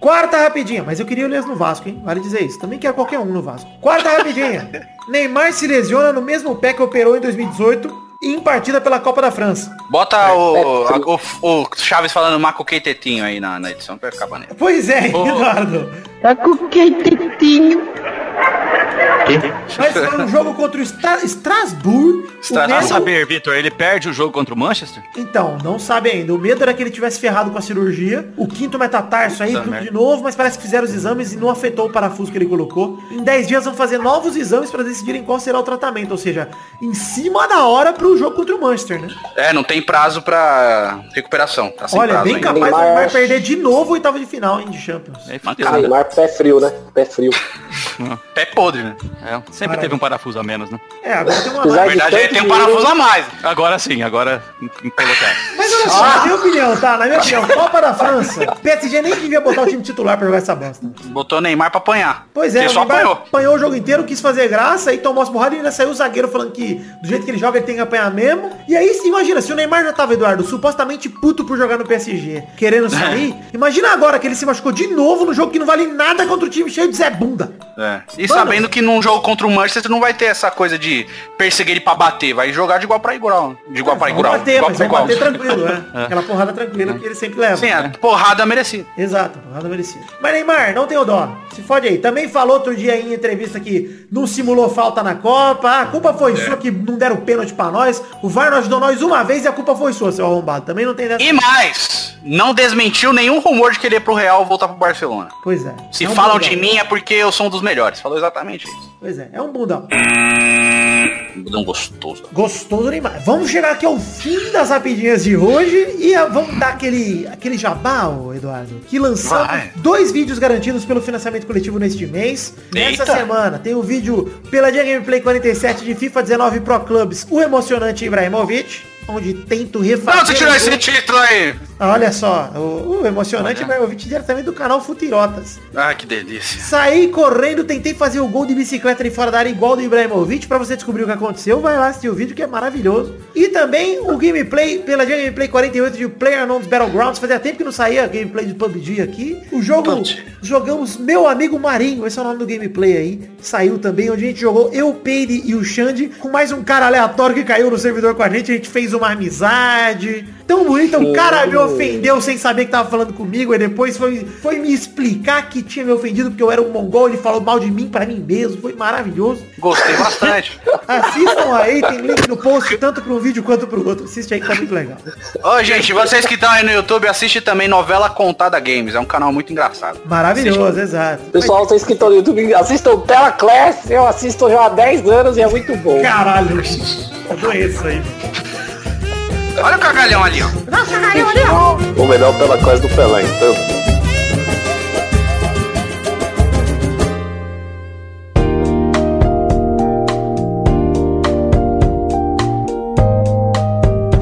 Quarta rapidinha, mas eu queria o Elias no Vasco, hein? Vale dizer isso. Também quero qualquer um no Vasco. Quarta rapidinha. Neymar se lesiona no mesmo pé que operou em 2018 e em partida pela Copa da França. Bota o, a- o, o Chaves falando Marco Queitetinho aí na, na edição pra ficar maneiro. Pois é, Eduardo. Tá com quentinho. Mas foi um jogo contra o Stra Strasbourg. O Stra- Pra medo- saber, Vitor, ele perde o jogo contra o Manchester? Então, não sabe ainda. O medo era que ele tivesse ferrado com a cirurgia. O quinto metatarso aí, tudo de novo, mas parece que fizeram os exames e não afetou o parafuso que ele colocou. Em 10 dias vão fazer novos exames para decidirem qual será o tratamento. Ou seja, em cima da hora pro jogo contra o Manchester, né? É, não tem prazo pra recuperação. Tá sem Olha, prazo bem ainda. capaz do Neymar- Neymar perder de novo o oitavo de final, hein, de Champions. Fudeu. Mancada. Neymar, pé frio, né? Pé frio. Pé podre, né? É, sempre teve um parafuso a menos, né? É, agora tem uma Na verdade, tem um parafuso a mais. Agora sim, agora colocar. Mas olha só, na minha opinião, tá? Na minha opinião, Copa da França, PSG nem devia botar o time titular pra jogar essa bosta. Botou o Neymar pra apanhar. Pois é, só Neymar apanhou. apanhou o jogo inteiro, quis fazer graça e tomou as porradas e ainda saiu o zagueiro falando que do jeito que ele joga ele tem que apanhar mesmo. E aí, imagina, se o Neymar já tava, Eduardo, supostamente puto por jogar no PSG, querendo sair, imagina agora que ele se machucou de novo no jogo que não vale nada contra o time cheio de Zé Bunda. É. E Mano. sabendo que num jogo contra o Manchester não vai ter essa coisa de perseguir ele pra bater. Vai jogar de igual pra igual. De igual pra Vão igual. bater, igual mas pra igual. bater tranquilo, é. Aquela porrada tranquila que ele sempre leva. Sim, a porrada merecida. Exato, nada merecido. Mas Neymar, não tem o dó. Se fode aí. Também falou outro dia em entrevista que não simulou falta na Copa. Ah, a culpa foi sua que não deram pênalti pra nós. O VAR ajudou nós uma vez e a culpa foi sua, seu arrombado. Também não tem dessa. E mais, não desmentiu nenhum rumor de querer pro Real voltar pro Barcelona. Pois é. Se é um falam bundão. de mim é porque eu sou um dos melhores. Falou exatamente isso. Pois é, é um bundão. Um budão gostoso. Gostoso Neymar. Vamos chegar aqui ao fim das rapidinhas de hoje e ah, vamos dar aquele, aquele jabá, Eduardo. Que lançamos Vai. dois vídeos garantidos pelo financiamento coletivo neste mês. Nessa semana tem o vídeo pela Dia Gameplay 47 de FIFA 19 Pro Clubs, o emocionante Ibrahimovic, onde tento refazer... Não, você tirou esse título aí. Olha só, o, o emocionante vai ouvir diretamente do canal Futirotas. Ah, que delícia. Saí correndo, tentei fazer o gol de bicicleta de fora da área igual do Ibrahimovic. Pra você descobrir o que aconteceu, vai lá assistir o vídeo que é maravilhoso. E também o gameplay, pela Gameplay 48 de PlayerUnknown's Battlegrounds. Fazia tempo que não saía gameplay de PUBG aqui. O jogo, PUBG. jogamos Meu Amigo Marinho, esse é o nome do gameplay aí. Saiu também, onde a gente jogou eu, Peide e o Xande, com mais um cara aleatório que caiu no servidor com a gente. A gente fez uma amizade. Tão bonita, o cara me ofendeu sem saber que tava falando comigo. E depois foi, foi me explicar que tinha me ofendido porque eu era um mongol. Ele falou mal de mim pra mim mesmo. Foi maravilhoso. Gostei bastante. Assistam aí, tem link no post, tanto para um vídeo quanto pro outro. Assiste aí que tá muito legal. Ô, gente, vocês que estão aí no YouTube, assiste também Novela Contada Games. É um canal muito engraçado. Maravilhoso, exato. Pessoal, vocês que estão no YouTube, assistam Tela Class, eu assisto já há 10 anos e é muito bom. Caralho, eu doenço aí. Olha o cagalhão ali, ó. O melhor Tela Class do Pelé, então.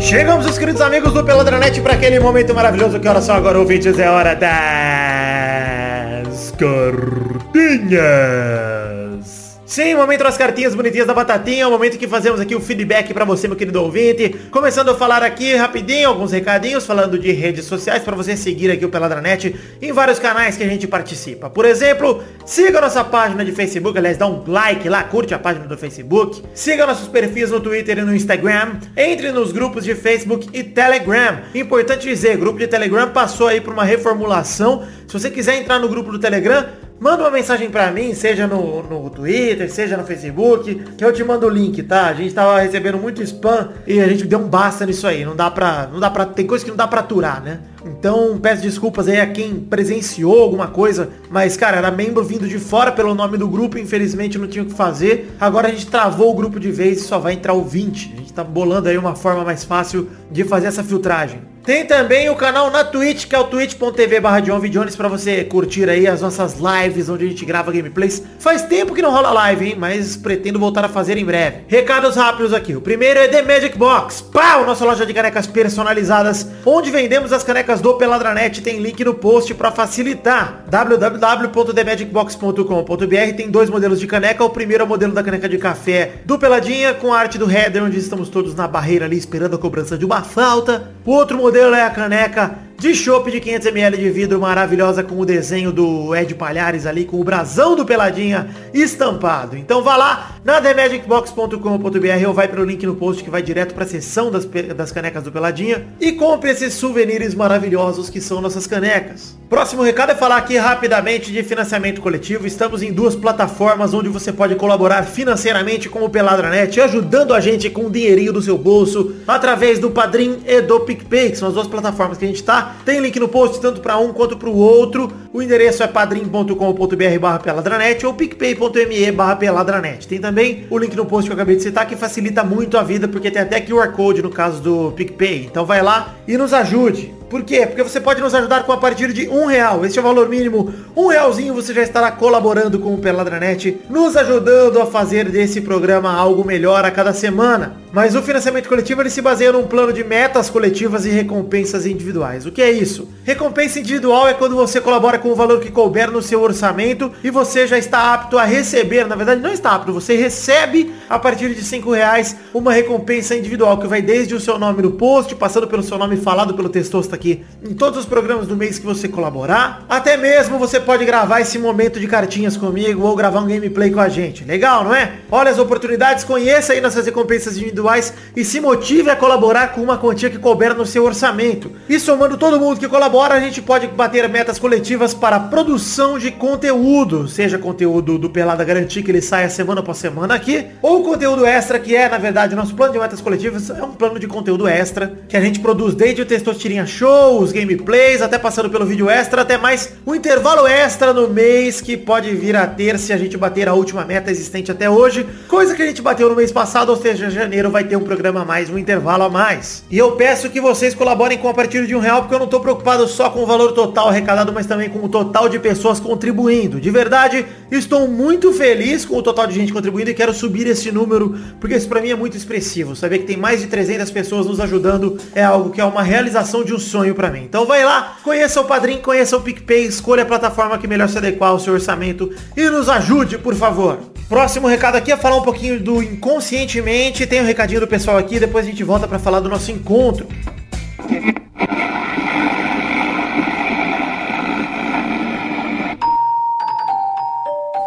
Chegamos, os queridos amigos do Peladranet, para aquele momento maravilhoso. Que hora são agora, ouvintes? É hora das cartinhas. Sim, momento das cartinhas bonitinhas da batatinha, o momento que fazemos aqui o feedback para você, meu querido ouvinte. Começando a falar aqui rapidinho, alguns recadinhos, falando de redes sociais, para você seguir aqui o Peladranet em vários canais que a gente participa. Por exemplo, siga nossa página de Facebook, aliás, dá um like lá, curte a página do Facebook. Siga nossos perfis no Twitter e no Instagram. Entre nos grupos de Facebook e Telegram. Importante dizer, grupo de Telegram passou aí por uma reformulação. Se você quiser entrar no grupo do Telegram, Manda uma mensagem pra mim, seja no, no Twitter, seja no Facebook, que eu te mando o link, tá? A gente tava recebendo muito spam e a gente deu um basta nisso aí. Não dá pra. Não dá pra. Tem coisa que não dá pra aturar, né? Então peço desculpas aí a quem presenciou alguma coisa. Mas, cara, era membro vindo de fora pelo nome do grupo, infelizmente não tinha o que fazer. Agora a gente travou o grupo de vez e só vai entrar o 20. A gente tá bolando aí uma forma mais fácil de fazer essa filtragem. Tem também o canal na Twitch, que é o twitch.tv barra. Jones, pra você curtir aí as nossas lives, onde a gente grava gameplays. Faz tempo que não rola live, hein? Mas pretendo voltar a fazer em breve. Recados rápidos aqui. O primeiro é The Magic Box. Pau! Nossa loja de canecas personalizadas, onde vendemos as canecas do Peladranet. Tem link no post pra facilitar. www.themagicbox.com.br Tem dois modelos de caneca. O primeiro é o modelo da caneca de café do Peladinha, com a arte do header, onde estamos todos na barreira ali, esperando a cobrança de uma falta. O outro modelo é a caneca de chopp de 500ml de vidro maravilhosa com o desenho do Ed Palhares ali, com o brasão do Peladinha estampado. Então vá lá na themagicbox.com.br ou vai pelo link no post que vai direto para a seção das, das canecas do Peladinha e compre esses souvenirs maravilhosos que são nossas canecas. Próximo recado é falar aqui rapidamente de financiamento coletivo. Estamos em duas plataformas onde você pode colaborar financeiramente com o Peladranet, ajudando a gente com o dinheirinho do seu bolso através do Padrim e do PicPay, que são as duas plataformas que a gente Tem link no post tanto para um quanto para o outro. O endereço é padrim.com.br barra peladranet ou picpay.me barra peladranet. Tem também o link no post que eu acabei de citar que facilita muito a vida porque tem até QR Code no caso do PicPay. Então vai lá e nos ajude. Por quê? Porque você pode nos ajudar com a partir de um real. Esse é o valor mínimo. Um realzinho você já estará colaborando com o Peladranet, nos ajudando a fazer desse programa algo melhor a cada semana. Mas o financiamento coletivo ele se baseia num plano de metas coletivas e recompensas individuais. O que é isso? Recompensa individual é quando você colabora com o valor que couber no seu orçamento e você já está apto a receber, na verdade não está apto, você recebe a partir de 5 reais uma recompensa individual que vai desde o seu nome no post, passando pelo seu nome falado pelo Testosta aqui em todos os programas do mês que você colaborar. Até mesmo você pode gravar esse momento de cartinhas comigo ou gravar um gameplay com a gente. Legal, não é? Olha as oportunidades, conheça aí nossas recompensas individuais e se motive a colaborar com uma quantia que couber no seu orçamento. E somando todo mundo que colabora, a gente pode bater metas coletivas para produção de conteúdo, seja conteúdo do Pelada Garantir que ele saia semana após semana aqui, ou conteúdo extra que é, na verdade, nosso plano de metas coletivas é um plano de conteúdo extra que a gente produz desde o Testostirinha Show, os gameplays, até passando pelo vídeo extra, até mais o intervalo extra no mês que pode vir a ter se a gente bater a última meta existente até hoje, coisa que a gente bateu no mês passado, ou seja, janeiro vai ter um programa a mais, um intervalo a mais. E eu peço que vocês colaborem com a partir de um real, porque eu não tô preocupado só com o valor total arrecadado, mas também com o total de pessoas contribuindo. De verdade, estou muito feliz com o total de gente contribuindo e quero subir esse número, porque isso pra mim é muito expressivo. Saber que tem mais de 300 pessoas nos ajudando é algo que é uma realização de um sonho pra mim. Então vai lá, conheça o Padrim, conheça o PicPay, escolha a plataforma que melhor se adequar ao seu orçamento e nos ajude, por favor. Próximo recado aqui é falar um pouquinho do inconscientemente. Tem um recadinho do pessoal aqui, depois a gente volta pra falar do nosso encontro.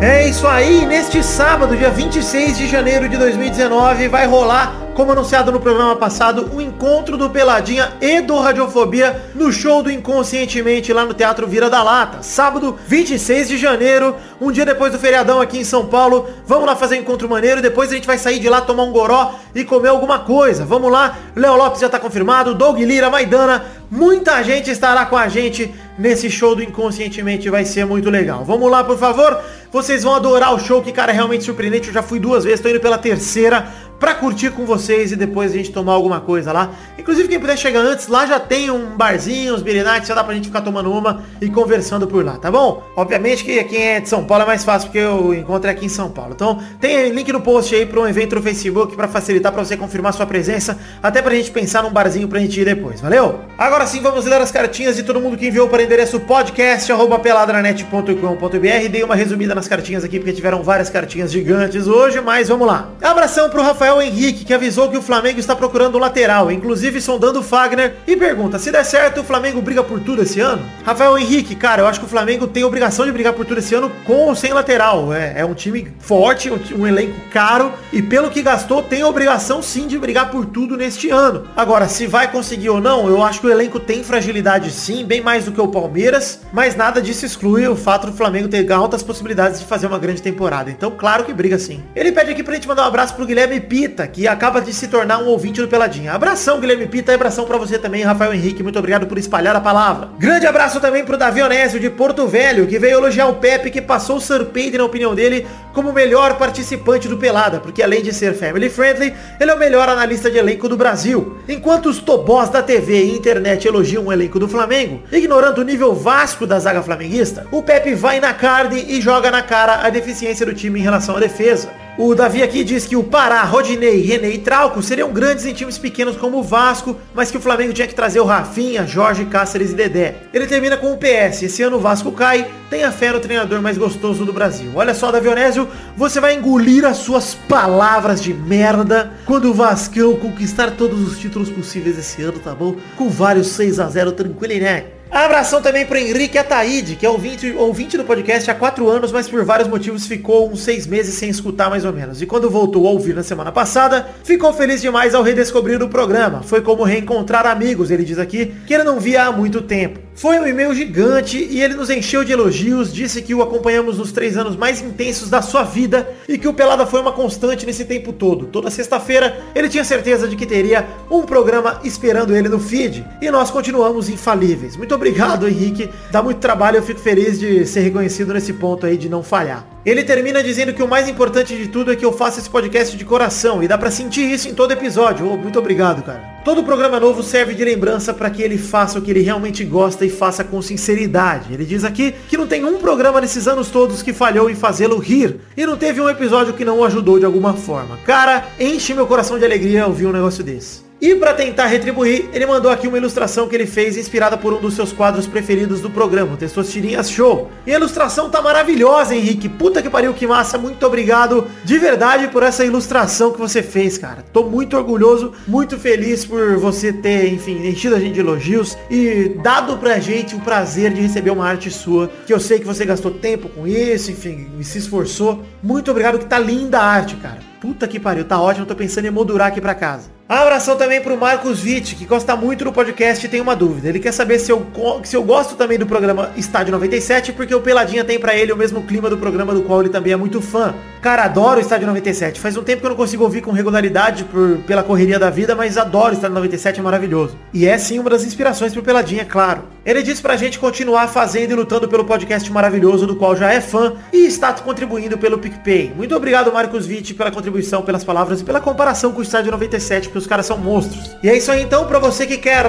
É isso aí, neste sábado, dia 26 de janeiro de 2019, vai rolar, como anunciado no programa passado, o encontro do Peladinha e do Radiofobia no show do Inconscientemente lá no Teatro Vira da Lata. Sábado, 26 de janeiro, um dia depois do feriadão aqui em São Paulo. Vamos lá fazer um encontro maneiro, depois a gente vai sair de lá, tomar um goró e comer alguma coisa. Vamos lá, Léo Lopes já tá confirmado, Doug Lira, Maidana, muita gente estará com a gente nesse show do Inconscientemente, vai ser muito legal. Vamos lá, por favor. Vocês vão adorar o show, que cara é realmente surpreendente. Eu já fui duas vezes, tô indo pela terceira pra curtir com vocês e depois a gente tomar alguma coisa lá. Inclusive, quem puder chegar antes, lá já tem um barzinho, uns nights, já dá pra gente ficar tomando uma e conversando por lá, tá bom? Obviamente que quem é de São Paulo é mais fácil, porque o encontro aqui em São Paulo. Então, tem link no post aí pra um evento no Facebook pra facilitar pra você confirmar sua presença, até pra gente pensar num barzinho pra gente ir depois, valeu? Agora sim, vamos ler as cartinhas de todo mundo que enviou para o endereço podcast arroba peladranet.com.br. Dei uma resumida nas cartinhas aqui, porque tiveram várias cartinhas gigantes hoje, mas vamos lá. Abração pro Rafael Henrique, que avisou que o Flamengo está procurando um lateral, inclusive sondando o Fagner, e pergunta, se der certo, o Flamengo briga por tudo esse ano? Rafael Henrique, cara, eu acho que o Flamengo tem obrigação de brigar por tudo esse ano com ou sem lateral. É, é um time forte, um, um elenco caro, e pelo que gastou, tem obrigação sim de brigar por tudo neste ano. Agora, se vai conseguir ou não, eu acho que o elenco tem fragilidade sim, bem mais do que o Palmeiras, mas nada disso exclui o fato do Flamengo ter altas possibilidades de fazer uma grande temporada. Então, claro que briga sim. Ele pede aqui pra gente mandar um abraço pro Guilherme Pita, que acaba de se tornar um ouvinte do Peladinha. Abração, Guilherme Pita, e abração pra você também, Rafael Henrique. Muito obrigado por espalhar a palavra. Grande abraço também pro Davi Onésio, de Porto Velho, que veio elogiar o Pepe, que passou o Surpeide, na opinião dele, como o melhor participante do Pelada, porque além de ser family friendly, ele é o melhor analista de elenco do Brasil. Enquanto os tobós da TV e internet elogiam o elenco do Flamengo, ignorando o nível vasco da zaga flamenguista, o Pepe vai na carne e joga na cara a deficiência do time em relação à defesa. O Davi aqui diz que o Pará, Rodinei, René e Trauco seriam grandes em times pequenos como o Vasco, mas que o Flamengo tinha que trazer o Rafinha, Jorge, Cáceres e Dedé. Ele termina com o PS, esse ano o Vasco cai, tenha fé no treinador mais gostoso do Brasil. Olha só, Davi Onésio, você vai engolir as suas palavras de merda quando o Vascão conquistar todos os títulos possíveis esse ano, tá bom? Com vários 6 a 0 tranquilidade. Abração também para Henrique Ataíde, que é ouvinte, ouvinte do podcast há quatro anos, mas por vários motivos ficou uns seis meses sem escutar mais ou menos. E quando voltou a ouvir na semana passada, ficou feliz demais ao redescobrir o programa. Foi como reencontrar amigos, ele diz aqui, que ele não via há muito tempo. Foi um e-mail gigante e ele nos encheu de elogios, disse que o acompanhamos nos três anos mais intensos da sua vida e que o Pelada foi uma constante nesse tempo todo. Toda sexta-feira ele tinha certeza de que teria um programa esperando ele no feed. E nós continuamos infalíveis. Muito obrigado, Henrique. Dá muito trabalho, eu fico feliz de ser reconhecido nesse ponto aí de não falhar. Ele termina dizendo que o mais importante de tudo é que eu faço esse podcast de coração e dá pra sentir isso em todo episódio. Oh, muito obrigado, cara. Todo programa novo serve de lembrança para que ele faça o que ele realmente gosta e faça com sinceridade. Ele diz aqui que não tem um programa nesses anos todos que falhou em fazê-lo rir e não teve um episódio que não o ajudou de alguma forma. Cara, enche meu coração de alegria ouvir um negócio desse. E para tentar retribuir, ele mandou aqui uma ilustração que ele fez inspirada por um dos seus quadros preferidos do programa, o Testosterinhas Show. E a ilustração tá maravilhosa, Henrique. Puta que pariu, que massa. Muito obrigado de verdade por essa ilustração que você fez, cara. Tô muito orgulhoso, muito feliz por você ter, enfim, enchido a gente de elogios e dado pra gente o prazer de receber uma arte sua, que eu sei que você gastou tempo com isso, enfim, se esforçou. Muito obrigado, que tá linda a arte, cara. Puta que pariu, tá ótimo, tô pensando em moldurar aqui pra casa. Abração também pro Marcos Witt, que gosta muito do podcast e tem uma dúvida. Ele quer saber se eu, se eu gosto também do programa Estádio 97, porque o Peladinha tem pra ele o mesmo clima do programa do qual ele também é muito fã. Cara, adoro o Estádio 97. Faz um tempo que eu não consigo ouvir com regularidade por, pela correria da vida, mas adoro o Estádio 97, é maravilhoso. E é sim uma das inspirações pro Peladinha, claro. Ele disse pra gente continuar fazendo e lutando pelo podcast maravilhoso, do qual já é fã e está contribuindo pelo PicPay. Muito obrigado, Marcos Witt, pela contribuição, pelas palavras e pela comparação com o Estádio 97, porque os caras são monstros. E é isso aí então, pra você que quer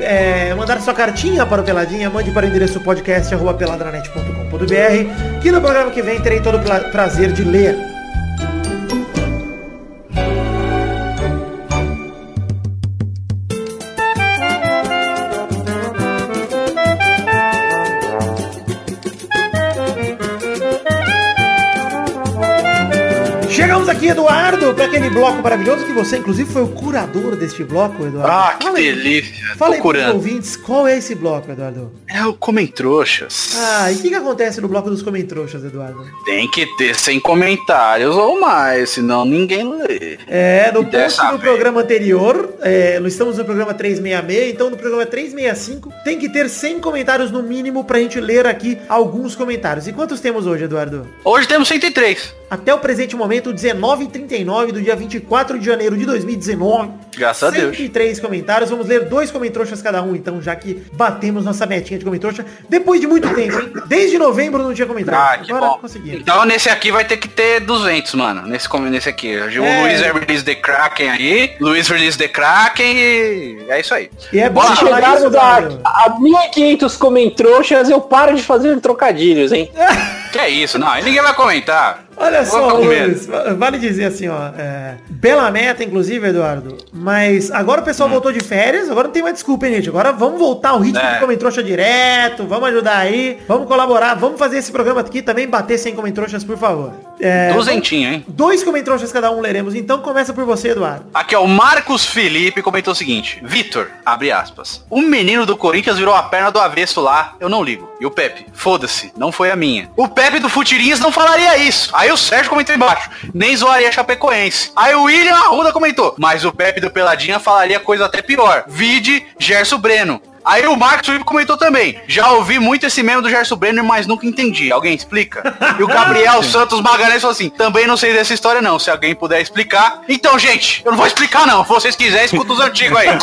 é, mandar sua cartinha para o Peladinha, mande para o endereço podcast.peladranet.com.br que no programa que vem terei todo o pra- prazer de ler. Aqui, Eduardo, para aquele bloco maravilhoso que você, inclusive, foi o curador deste bloco, Eduardo. Ah, que Fala delícia. Fala aí pros curando. ouvintes, qual é esse bloco, Eduardo? É o Comentrouxas. Ah, e o que, que acontece no bloco dos comentroxas, Eduardo? Tem que ter 100 comentários ou mais, senão ninguém lê. É, no post do programa anterior, é, nós estamos no programa 366, então no programa 365 tem que ter 100 comentários no mínimo pra gente ler aqui alguns comentários. E quantos temos hoje, Eduardo? Hoje temos 103. Até o presente momento, 19h39 do dia 24 de janeiro de 2019. Graças a Deus. 103 comentários. Vamos ler dois comentroxas cada um, então, já que batemos nossa metinha de comentroxa. Depois de muito tempo, hein? Desde novembro não tinha comentário. Ah, que Agora bom. conseguimos. Então nesse aqui vai ter que ter 200, mano. Nesse, nesse aqui. O É. Luiz é release the Kraken aí. Luiz release the Kraken e é isso aí. E é bom Se falar chegarmos isso, a, Eduardo. a 1.500 comentroxas, eu paro de fazer trocadilhos, hein? Que é isso? Não, aí ninguém vai comentar. Olha só. Luiz, va- vale dizer assim, ó, é, bela meta, inclusive, Eduardo, mas agora o pessoal voltou de férias, agora não tem mais desculpa, hein, gente, agora vamos voltar ao ritmo Hum. É. de Comentroxa direto, vamos ajudar aí, vamos colaborar, vamos fazer esse programa aqui também, bater 100 Comentroxas, por favor. É, Duzentinho, hein? Dois Comentroxas cada um leremos, então começa por você, Eduardo. Aqui, ó, o Marcos Felipe comentou o seguinte. Vitor, abre aspas. O menino do Corinthians virou a perna do avesso lá, eu não ligo. E o Pepe, foda-se, não foi a minha. O Pepe do Futirinhas não falaria isso. Aí o Sérgio comentou embaixo, nem zoaria Chapecoense. Aí o William Arruda comentou, mas o Pepe do Peladinha falaria coisa até pior. Vide Gerson Breno. Aí o Marcos Felipe comentou também. Já ouvi muito esse meme do Gerson Brenner, mas nunca entendi. Alguém explica? E o Gabriel Santos Magalhães falou assim, também não sei dessa história não, se alguém puder explicar. Então, gente, eu não vou explicar não. Se vocês quiserem, escuta os antigos aí.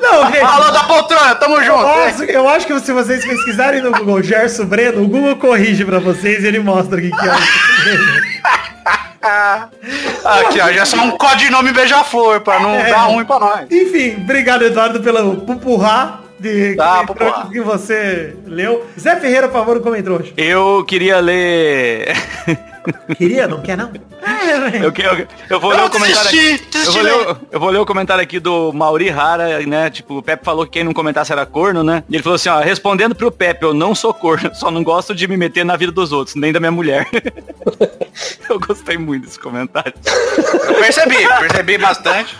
Não, gente, Alô da poltrona, tamo junto. Nossa, eu acho que se vocês pesquisarem no Google Gerson Breno, o Google corrige pra vocês e ele mostra o que, que é o. Aqui, ó, já é só um codinome beija-flor, pra não É. dar ruim pra nós. Enfim, obrigado, Eduardo, pelo pupurrar de Tá, pupurrar. que você leu. Zé Ferreira, por favor, comentou. Eu queria ler. Queria? Não quer, não? É, Eu, que- eu, eu vou ler o comentário aqui. Eu vou ler, o- eu vou ler o comentário aqui do Mauri Rara, né? Tipo, o Pepe falou que quem não comentasse era corno, né? E ele falou assim, ó, respondendo pro Pepe, eu não sou corno, só não gosto de me meter na vida dos outros, nem da minha mulher. eu gostei muito desse comentário. Eu percebi, percebi bastante.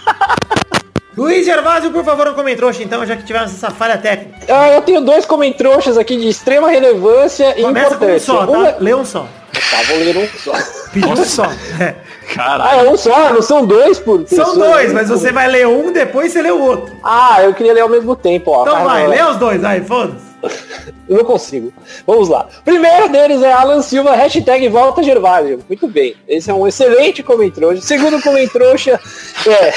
Luiz Gervásio, por favor, um comentrouxa, então, já que tivemos essa falha técnica. Ah, eu tenho dois comentroxas aqui de extrema relevância e Começa com um importância. só, Um é- tá? Lê um só. Tá, vou ler um só. Pediu um só. É. Caralho. Ah, é um só? Não são dois por pessoa? São dois, mas você vai ler um, depois você lê o outro. Ah, eu queria ler ao mesmo tempo, ó. Então Caramba, vai, lê os dois, aí, foda-se. Eu não consigo. Vamos lá. Primeiro deles é Alan Silva, hashtag volta Gervásio. Muito bem. Esse é um excelente comentrouxa. Segundo comentrouxa é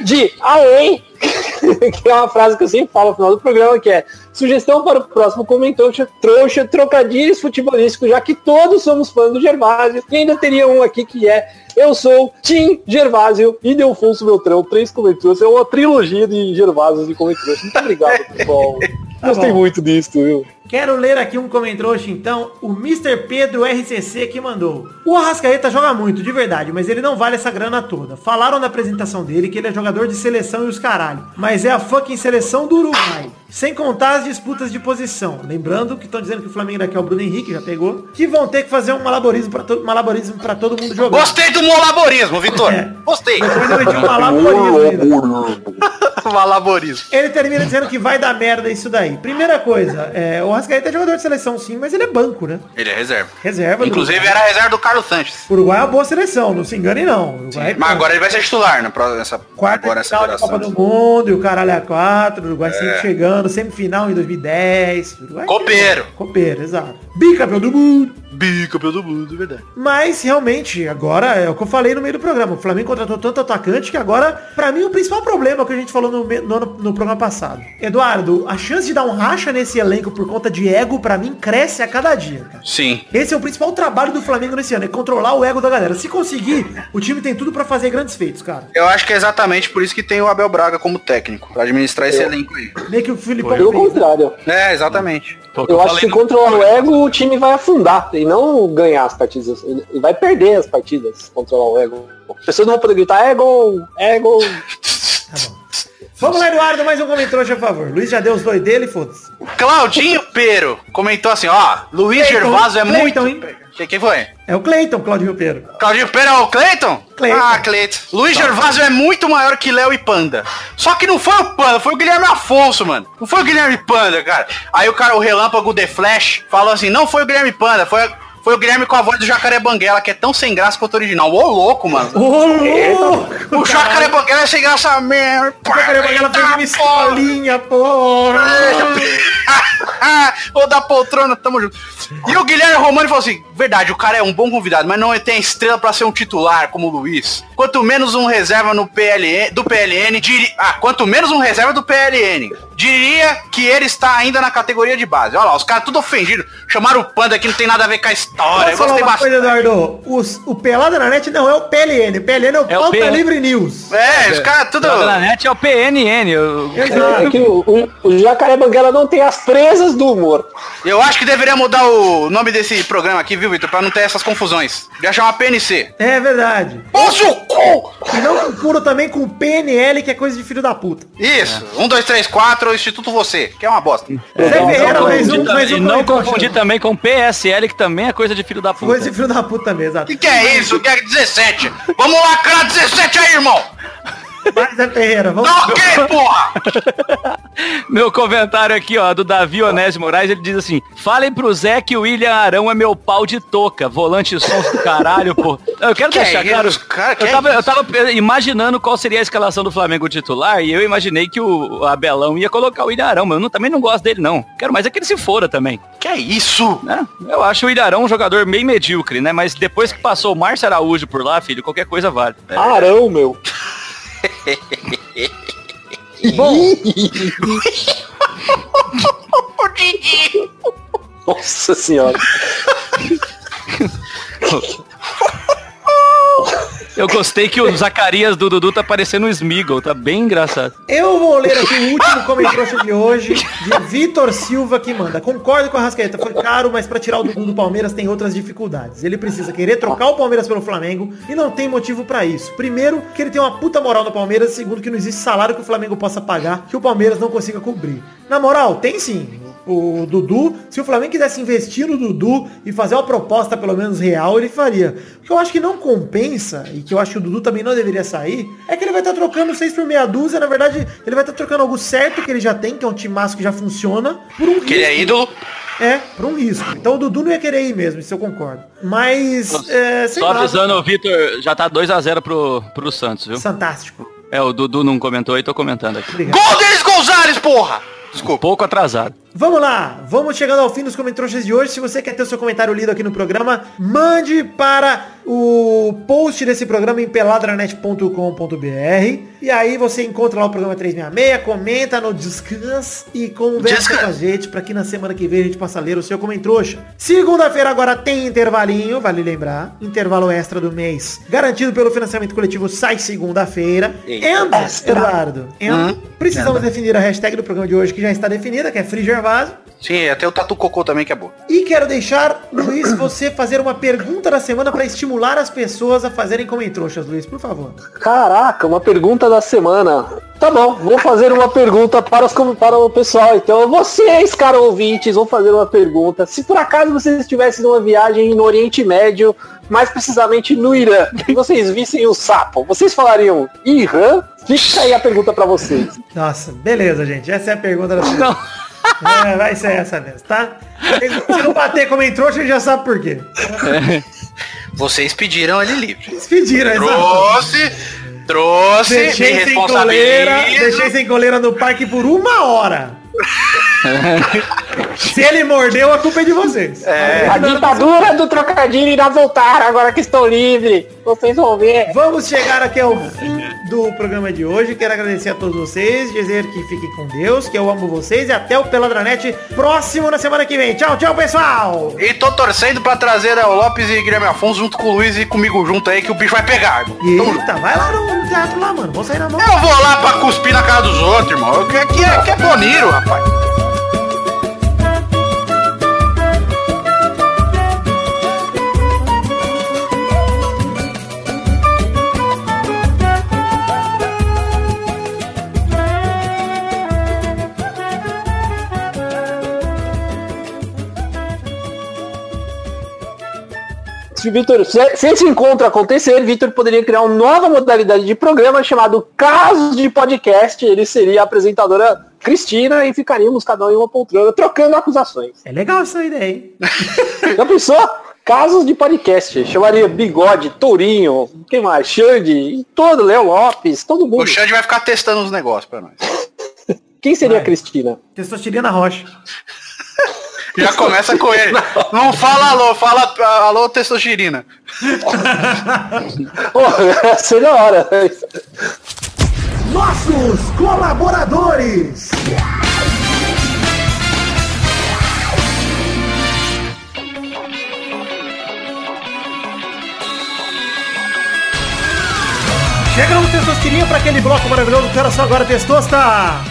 de Além, que é uma frase que eu sempre falo no final do programa, que é Sugestão para o próximo comentário, trouxa, trocadilhos futebolísticos, já que todos somos fãs do Gervásio. E ainda teria um aqui que é Eu sou Tim Gervásio e Delfonso Beltrão, três comentários. É uma trilogia de Gervásios e comentários. Muito obrigado, pessoal. Gostei bom. muito disso, viu? Quero ler aqui um comentário, então, o Mr. Pedro RCC que mandou. O Arrascaeta joga muito, de verdade, mas ele não vale essa grana toda. Falaram na apresentação dele que ele é jogador de seleção e os caralho, mas é a fucking seleção do Uruguai. Sem contar as disputas de posição. Lembrando que estão dizendo que o Flamengo daqui é o Bruno Henrique, já pegou, que vão ter que fazer um malabarismo pra, to malabarismo pra todo mundo jogar. Gostei do molaborismo, Vitor. É. Gostei. Depois eu meti um malabarismo ainda. Malaborismo. Ele termina dizendo que vai dar merda isso daí. Primeira coisa, é, o Arrascaeta é jogador de seleção sim, mas ele é banco, né? Ele é reserva. Reserva. Inclusive era a reserva do Carlos Sanches. Uruguai é uma boa seleção, não se engane não. Uruguai Mas agora ele vai ser titular na próxima nessa, quarta agora final geração. Copa do Mundo e o caralho é quatro, o Uruguai É. sempre chegando, semifinal em 2010. O Uruguai é Copeiro. Copeiro, exato. Bicampeão do mundo. Bicampeão do mundo, verdade. Mas realmente, agora é o que eu falei no meio do programa. O Flamengo contratou tanto atacante que agora, pra mim, o principal problema que a gente falou no, no, no programa passado. Eduardo, a chance de dar um racha nesse elenco por conta de ego, pra mim, cresce a cada dia, cara. Sim. Esse é o principal trabalho do Flamengo nesse ano, é controlar o ego da galera. Se conseguir, o time tem tudo pra fazer grandes feitos, cara. Eu acho que é exatamente por isso que tem o Abel Braga como técnico, pra administrar esse elenco aí. Meio que o Filipão Pelo né? contrário. É, exatamente. Que Eu acho que no- controlar o ego, o time vai afundar e não ganhar as partidas. Ele vai perder as partidas se controlar o ego. As pessoas não vão poder gritar ego, ego. Vamos lá, Eduardo, mais um comentário, por favor. Luiz já deu os dois dele, foda-se. Claudinho Pero comentou assim, ó, Luiz Cleiton, Gervásio é Cleiton, muito... hein? Quem, quem foi? É o Cleiton, Claudio Pero. Claudinho Pero é o Cleiton? Cleiton. Ah, Cleiton. Luiz Gervásio é muito maior que Léo e Panda. Só que não foi o Panda, foi o Guilherme Afonso, mano. Não foi o Guilherme Panda, cara. Aí o cara, o Relâmpago The Flash, falou assim, não foi o Guilherme Panda, foi, foi o Guilherme com a voz do Jacaré Banguela, que é tão sem graça quanto o original. Ô, louco, mano. Ô, louco! O Jacaré Banguela é sem graça mesmo. O Jacaré Banguela fez uma escolinha, porra! Ô da poltrona, tamo junto. E o Guilherme Romano falou assim: verdade, o cara é um bom convidado, mas não tem estrela pra ser um titular como o Luiz. Quanto menos um reserva no PLN, do PLN, diri... ah, quanto menos um reserva do PLN. Diria que ele está ainda na categoria de base. Olha lá, os caras tudo ofendidos. Chamaram o Panda que não tem nada a ver com a história. Posso Eu falar gostei uma bastante. coisa, Eduardo? Os- o Pelada na Net não é o PLN. O PLN é o É Pauta. Livre News. É, os caras tudo. Pelada na net é o PNN. eu- É que o, o, o Jacaré Banguela não tem as presas do humor. Eu acho que deveria mudar o nome desse programa aqui, viu, Vitor? Pra não ter essas confusões. Já chamar PNC. É verdade. Cu! E não confuro também com o PNL, que é coisa de filho da puta. Isso, um, dois, três, quatro, Instituto Você, que é uma bosta. Zé Ferreira, mais um, mais um também- não confundir também com PSL, que também é coisa de filho da puta. Coisa de filho da puta mesmo, exato. Que que é isso? Que é 17? Vamos lacrar 17 aí, irmão! Vai, Zé Ferreira, vamos. Tá ok, porra! Meu comentário aqui, ó, do Davi Onésio Moraes, ele diz assim, falem pro Zé que o William Arão é meu pau de toca, volante sons do caralho, pô. Eu quero Que deixar é claro, isso, cara? Que eu, é tava, eu isso? tava imaginando qual seria a escalação do Flamengo titular e eu imaginei que o Abelão ia colocar o William Arão, mas eu não- também não gosto dele não. Quero mais é que ele se fora também. Que é isso? né? Eu acho o William Arão um jogador meio medíocre, né? Mas depois que passou o Márcio Araújo por lá, filho, qualquer coisa vale. É. Arão, meu. O Didi! Nossa senhora. Eu gostei que o Zacarias do Dudu tá parecendo um Smeagol, tá bem engraçado. Eu vou ler aqui o último comentário de hoje, de Vitor Silva, que manda. Concordo com a Rascaeta, foi caro, mas pra tirar o Dudu do Palmeiras tem outras dificuldades. Ele precisa querer trocar o Palmeiras pelo Flamengo e não tem motivo pra isso. Primeiro, que ele tem uma puta moral no Palmeiras. Segundo, que não existe salário que o Flamengo possa pagar que o Palmeiras não consiga cobrir. Na moral, tem sim. O Dudu, se o Flamengo quisesse investir no Dudu e fazer uma proposta pelo menos real, ele faria. O que eu acho que não compensa, e que eu acho que o Dudu também não deveria sair, é que ele vai estar trocando 6 por meia dúzia, na verdade, ele vai estar trocando algo certo que ele já tem, que é um timaço que já funciona, por um Que ele é ídolo. É, por um risco. Então o Dudu não ia querer ir mesmo, isso eu concordo. Mas, é, sei Só avisando, o Vitor já tá 2x0 pro, pro Santos, viu? Fantástico. É, o Dudu não comentou aí, tô comentando aqui. Obrigado. Gol deles Gonzalez, porra! Desculpa. Pouco atrasado. Vamos lá, vamos chegando ao fim dos comentários de hoje. Se você quer ter o seu comentário lido aqui no programa, mande para o post desse programa em peladranet.com.br e aí você encontra lá o programa 366, comenta no Discuss e conversa Discuss. com a gente pra que na semana que vem a gente possa ler o seu comentrouxa. Segunda-feira agora tem intervalinho, vale lembrar, intervalo extra do mês, garantido pelo financiamento coletivo, sai segunda-feira. And, Eduardo, and, precisamos definir a hashtag do programa de hoje que já está definida, que é Free Gervásio. Sim, até o Tatu Cocô também que é bom. E quero deixar, Luiz, você fazer uma pergunta da semana pra estimular as pessoas a fazerem comentrouxas, Luiz, por favor. Caraca, uma pergunta da semana. Tá bom, vou fazer uma pergunta para, os, para o pessoal. Então, vocês, caros ouvintes, vão fazer uma pergunta. Se por acaso vocês estivessem numa viagem no Oriente Médio, mais precisamente no Irã, e vocês vissem o sapo, vocês falariam Irã? Fica aí a pergunta para vocês. Nossa, beleza, gente. Essa é a pergunta da semana. É, vai ser essa mesmo, tá? Se não bater comentrouxa, a gente já sabe por quê. Vocês pediram ele livre. Eles pediram. Trouxe, trouxe, Deixei sem coleira, deixei sem coleira no parque por uma hora. Se ele mordeu, a culpa é de vocês. É, A ditadura do trocadilho irá voltar agora que estou livre. Vocês vão ver. Vamos chegar aqui ao fim do programa de hoje. Quero agradecer a todos vocês, dizer que fiquem com Deus, que eu amo vocês e até o Peladranet próximo na semana que vem. Tchau, tchau, pessoal! E tô torcendo pra trazer o Lopes e Guilherme Afonso junto com o Luiz e comigo junto aí que o bicho vai pegar, irmão. Eita, vai lá no teatro lá, mano. Vou sair na mão. Eu vou lá pra cuspir na cara dos outros, irmão. Eu quero que é, que é boniro, rapaz. Se, Vitor, se, se esse encontro acontecer, Vitor poderia criar uma nova modalidade de programa chamado Casos de Podcast. Ele seria a apresentadora Cristina e ficaríamos cada um em uma poltrona trocando acusações. É legal essa ideia, hein? Já pensou? Casos de podcast. Chamaria Bigode, Tourinho, quem mais? Xande, todo, Léo Lopes, todo O mundo. Xande vai ficar testando os negócios pra nós. Quem seria Vai. a Cristina? Testosterona rocha. Já começa com ele. Não fala alô, fala alô, testosterina. Pô, seria da hora. Nossos colaboradores. Chegamos, Testostirinha, para aquele bloco maravilhoso que era só agora, Testosta.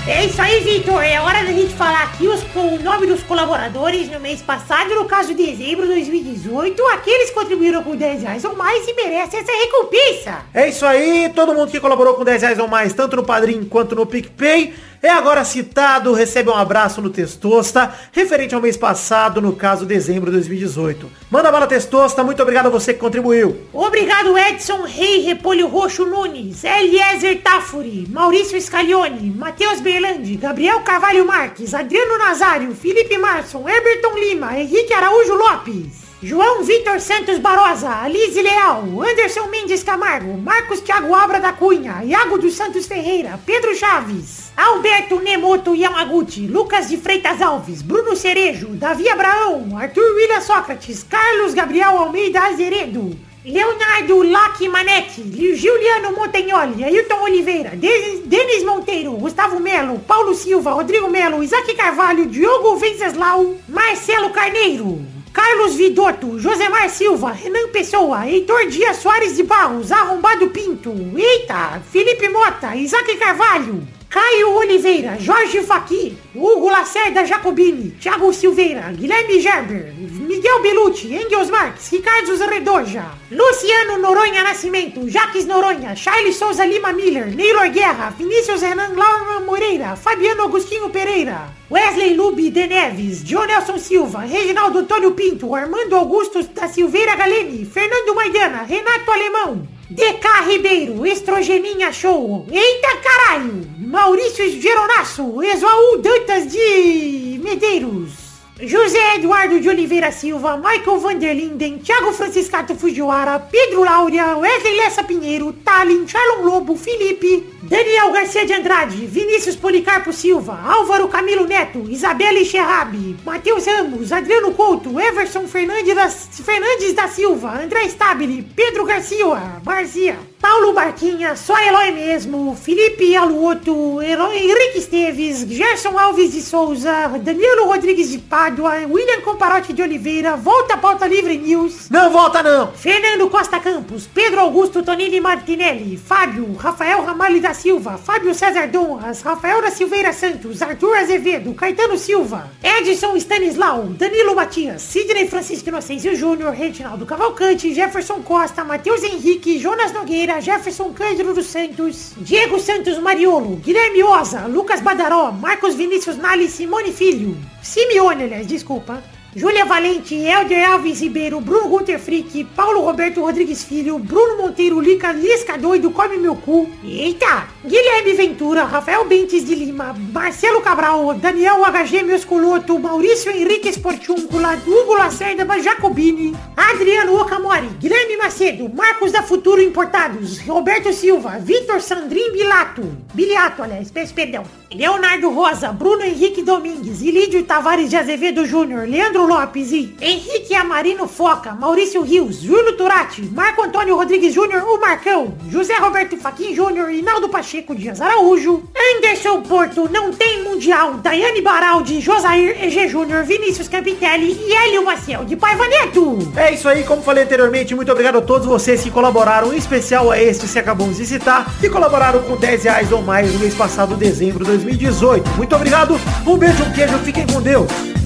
É isso aí, Vitor. É hora da gente falar aqui os, o nome dos colaboradores no mês passado, no caso de dezembro de 2018. Aqueles que contribuíram com 10 reais ou mais e merecem essa recompensa. É isso aí, todo mundo que colaborou com 10 reais ou mais, tanto no Padrim quanto no PicPay, é agora citado, recebe um abraço no Testosta, referente ao mês passado, no caso dezembro de 2018. Manda bala Testosta, muito obrigado a você que contribuiu. Obrigado, Edson Rei Repolho Roxo Nunes, Eliezer Tafuri, Maurício Scaglione, Matheus Berlandi, Gabriel Carvalho Marques, Adriano Nazário, Felipe Marson, Herberton Lima, Henrique Araújo Lopes. João Vitor Santos Barosa, Alice Leal, Anderson Mendes Camargo, Marcos Thiago Abra da Cunha, Iago dos Santos Ferreira, Pedro Chaves, Alberto Nemoto Yamaguchi, Lucas de Freitas Alves, Bruno Cerejo, Davi Abraão, Arthur William Sócrates, Carlos Gabriel Almeida Azeredo, Leonardo Lac Manetti, Juliano Montagnoli, Ailton Oliveira, Denis, Denis Monteiro, Gustavo Melo, Paulo Silva, Rodrigo Melo, Isaac Carvalho, Diogo Venceslau, Marcelo Carneiro, Carlos Vidotto, Josemar Silva, Renan Pessoa, Heitor Dias Soares de Barros, Arrombado Pinto, Eita, Felipe Mota, Isaac Carvalho, Caio Oliveira, Jorge Faqui, Hugo Lacerda Jacobini, Thiago Silveira, Guilherme Gerber, Miguel Belucci, Engels Marques, Ricardo Redoja, Luciano Noronha Nascimento, Jaques Noronha, Charles Souza Lima Miller, Neylor Guerra, Vinícius Renan Laura Moreira, Fabiano Agostinho Pereira, Wesley Lube de Neves, John Nelson Silva, Reginaldo Antônio Pinto, Armando Augusto da Silveira Galeni, Fernando Maidana, Renato Alemão, DK Ribeiro, Estrogeninha Show, Eita Caralho, Maurício Geronasso, Exuaú Dantas de Medeiros, José Eduardo de Oliveira Silva, Michael Vanderlinden, Thiago Franciscato Fujiwara, Pedro Laura, Wesley Lessa Pinheiro, Talin, Charlon Lobo, Felipe, Daniel Garcia de Andrade, Vinícius Policarpo Silva, Álvaro Camilo Neto, Isabelle Xerrabi, Matheus Ramos, Adriano Couto, Everson Fernandes da, Fernandes da Silva, André Stabile, Pedro Garcia, Garcia, Paulo Barquinha, só Eloy mesmo, Felipe Aluoto, Henrique Esteves, Gerson Alves de Souza, Danilo Rodrigues de Pádua, William Comparotti de Oliveira, Volta à Pauta Livre News, Não volta não. Fernando Costa Campos, Pedro Augusto Tonini Martinelli, Fábio, Rafael Ramalho da Silva, Fábio César Donras, Rafael da Silveira Santos, Arthur Azevedo, Caetano Silva, Edson Stanislau, Danilo Matias, Sidney Francisco Inocêncio Júnior, Reginaldo Cavalcante, Jefferson Costa, Matheus Henrique, Jonas Nogueira, Jefferson Cândido dos Santos, Diego Santos Mariolo, Guilherme Oza, Lucas Badaró, Marcos Vinícius Nali, Simone Filho, Simeone, aliás, desculpa. Júlia Valente, Helder Alves Ribeiro, Bruno Gunter Frick, Paulo Roberto Rodrigues Filho, Bruno Monteiro, Lica, Lisca Doido, Come Meu Cu. Eita! Guilherme Ventura, Rafael Bentes de Lima, Marcelo Cabral, Daniel HG Meuscoloto, Maurício Henrique Esportiúncula, Hugo Lacerda Jacobini, Adriano Okamori, Guilherme Macedo, Marcos da Futuro Importados, Roberto Silva, Vitor Sandrin Bilato, Biliato, aliás, perdão. Leonardo Rosa, Bruno Henrique Domingues, Ilídio Tavares de Azevedo Júnior, Leandro Lopes e Henrique Amarino Foca, Maurício Rios, Júlio Turati, Marco Antônio Rodrigues Júnior, o Marcão, José Roberto Faquin Júnior, Inaldo Pacheco Dias Araújo, Anderson Porto, Não Tem Mundial, Daiane Baraldi, Josair EG Júnior, Vinícius Campitelli e Hélio Maciel de Paiva Neto. É isso aí, como falei anteriormente, muito obrigado a todos vocês que colaboraram, em especial a este que acabamos de citar, que colaboraram com 10 reais ou mais no mês passado, dezembro de 2018. Muito obrigado, um beijo, um queijo, fiquem com Deus.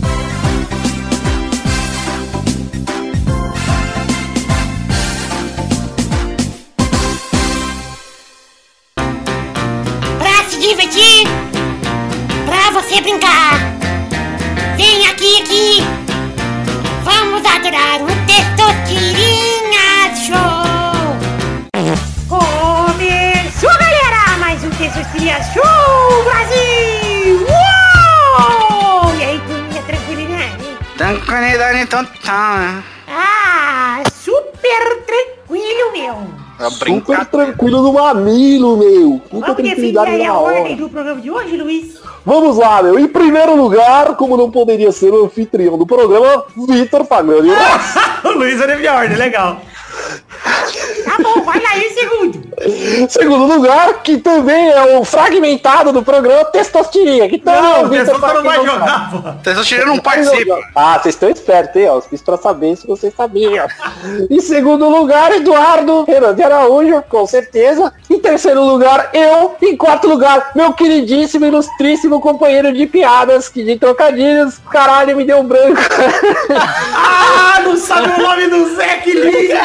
Ah, super tranquilo, meu. Pra Super tranquilo no mamilo, meu. Muita Vamos definir tranquilidade aí a na ordem do programa de hoje, Luiz? Vamos lá, meu. Em primeiro lugar, como não poderia ser o anfitrião do programa, Vitor Fagnani. o Luiz era minha ordem, legal. Tá bom, vai lá em segundo. Segundo lugar, que também é o fragmentado do programa Testostirinha. Que também é Não, o o Vitor Testosta não vai jogar, pô. Testosterona não participa. Ah, vocês estão espertos, hein? Ó, fiz pra saber se vocês sabiam. em segundo lugar, Eduardo Renan de Araújo, com certeza. Em terceiro lugar, eu. Em quarto lugar, meu queridíssimo, ilustríssimo companheiro de piadas, que de trocadilhos. Caralho, me deu um branco. Ah, não sabe o nome do Zé, que liga.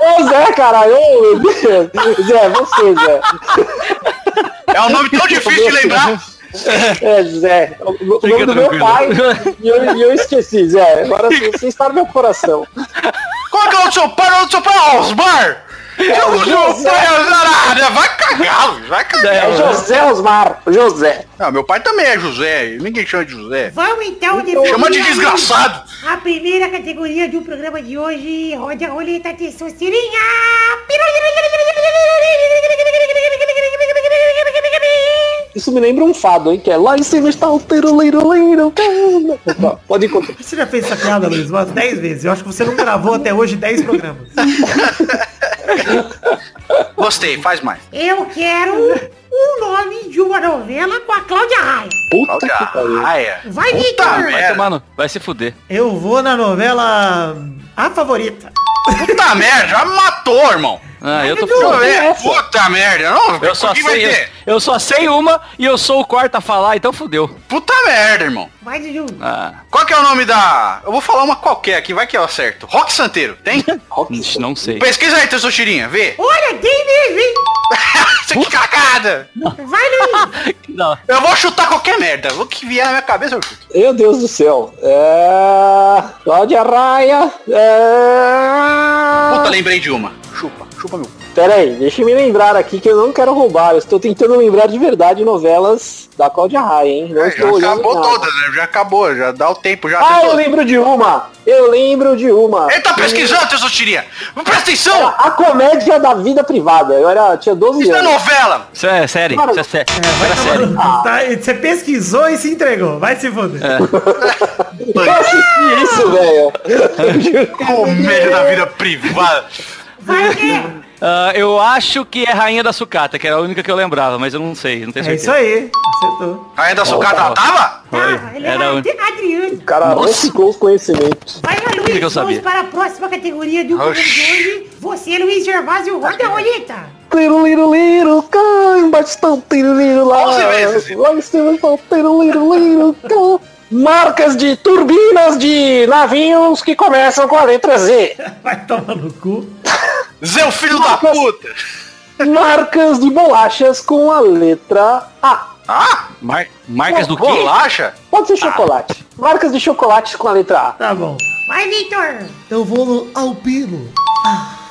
Ô Zé, caralho. Ô, meu Deus. Zé, você, Zé. É um nome tão difícil de lembrar. É, Zé. O, Fica nome do meu pai. E eu, eu esqueci, Zé. Agora você está no meu coração. Qual que é o seu pai? O seu pai é Osmar? É o do seu José. é Osmar. Vai cagar, vai cagar. É José Osmar. José. Não, meu pai também é José. Ninguém chama de José. Vamos então definir Chama de desgraçado. A primeira categoria do programa de hoje, roda a roleta testosterinha. Isso me lembra um fado, hein? Que é lá em cima está o teroleiro Pode encontrar. Você já fez essa piada, Luiz, umas 10 vezes. Eu acho que você não gravou até hoje 10 programas. Gostei, faz mais. Eu quero um nome de uma novela com a Cláudia Raia. Puta que pariu. Cláudia Raia. Vai, Puta Vitor! Vai tomar. Vai se fuder. Eu vou na novela A Favorita. Puta merda, já me matou, irmão. Ah, eu tô É, puta merda. Não, Eu só, o que sei, eu, eu só sei uma e eu sou o quarto a falar, então fudeu. Puta merda, irmão. Vai, Dudu. Ah, Qual que é o nome da... Eu vou falar uma qualquer aqui, vai que eu acerto. Rock Santeiro, tem? ixi, não sei. Pesquisa aí, Tessotirinha, vê. Olha, tem mesmo, hein? Que cagada. Vai, Luiz. Não. Eu vou chutar qualquer merda. O que vier na minha cabeça eu chuto. Meu Deus do céu. É... Cláudia Raia. É... Puta, lembrei de uma. Chupa, chupa meu. Pera aí, deixa eu me lembrar aqui que eu não quero roubar. Eu estou tentando lembrar de verdade novelas da Cláudia Raia, hein? Não É, já estou olhando acabou nada. todas, né? Já acabou, já dá o tempo, já. Ah, eu lembro de uma! Eu lembro de uma. Ele tá pesquisando, Tessotirinha! Presta atenção! Era a comédia da vida privada. Eu era, tinha 12 Isso é anos. novela! Isso é série, Cara, isso é série. Tomar série. cu, tá? Você pesquisou e se entregou. Vai se foder. Eu assisti isso, velho. Comédia da vida privada. Vai Ah, eu acho que é Rainha da Sucata, que era a única que eu lembrava, mas eu não sei, não tenho É isso certeza. aí. Acertou. A da sucata ela tava? Tá, ele Era era um- Adriano. O cara reciclou os conhecimentos. Vai lá, que eu Luiz. Vamos sabia. para a próxima categoria do programa de hoje. Você, Luiz Gervásio, roda a roleta. Liro, liro, liro, cai, bastão, tiro, liro, lá. Lá em cima, tá, tiro, liro, liro, cai. Marcas de turbinas de navios que começam com a letra Z. Vai tomar no cu. Zé, filho da puta! Marcas de bolachas com a letra A. Ah? Mar- marcas do quê? Bolacha? Pode ser chocolate. Marcas de chocolates com a letra A. Tá bom. Vai, Vitor. Eu vou no Alpino.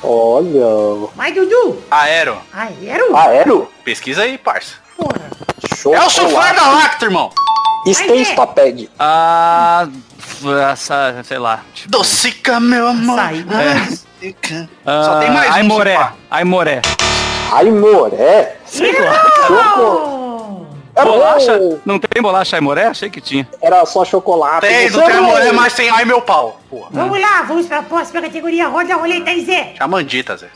Olha. Vai, Dudu. Aero. Aero. Aero? Pesquisa aí, parça. Porra. É o sofá da Lacta, irmão. Space Toped. Ah, essa, sei lá. Tipo, Docica, meu amor. Açaí. Docica. Só ah, tem mais um Aimoré. Aimoré. Aimoré? Sei lá. Choco... Bolacha? bom. Não tem bolacha Aimoré? Achei que tinha. Era só chocolate. Tem, não tem mas tem ai meu pau. Porra. Vamos lá, vamos para a próxima categoria. Roda a roleta aí, Zé. Chamandita, Zé.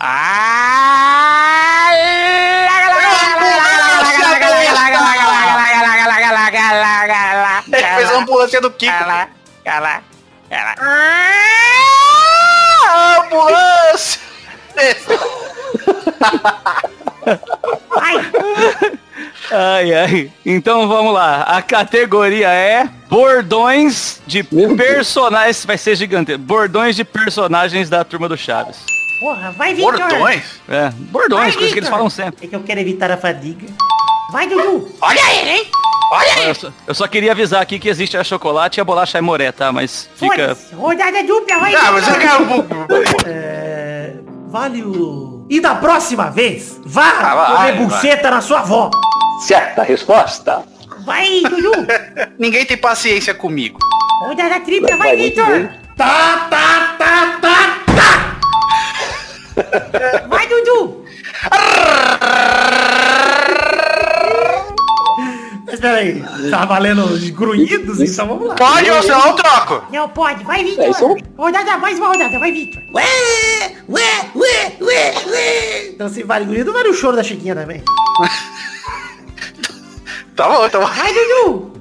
Ele fez a ambulância do Kiko. Ah, ambulância! Ai, ai. Então vamos lá. A categoria é bordões de personagens. Vai ser gigante. Bordões de personagens da turma do Chaves. Porra, vai, Vitor. Bordões? É, bordões, coisas que eles Victor. falam sempre. É que eu quero evitar a fadiga. Vai, Dudu. Olha ele, hein? Olha ele! Eu só, eu só queria avisar aqui que existe a chocolate e a bolacha Aimoré, tá? Mas fica. Rodada dupla, vai, Ah, mas eu um pouco. É... Vale o... E da próxima vez, vá Ah, vai, comer buceta na sua avó. Certa resposta. Vai, Dudu. Ninguém tem paciência comigo. Rodada tripla, vai, Vai bem. Tá, tá, tá, tá, tá. Vai, Dudu. Peraí, tá valendo os grunhidos? Então vamos lá. Pode ou senão eu troco? Não pode, vai, Vitor. É, isso- Rodada, mais uma rodada, vai, Vitor. Ué, ué, ué, ué, ué. Então se vale grunhido, vale o choro da Chiquinha também. Tá bom, tá bom. Vai, Dudu.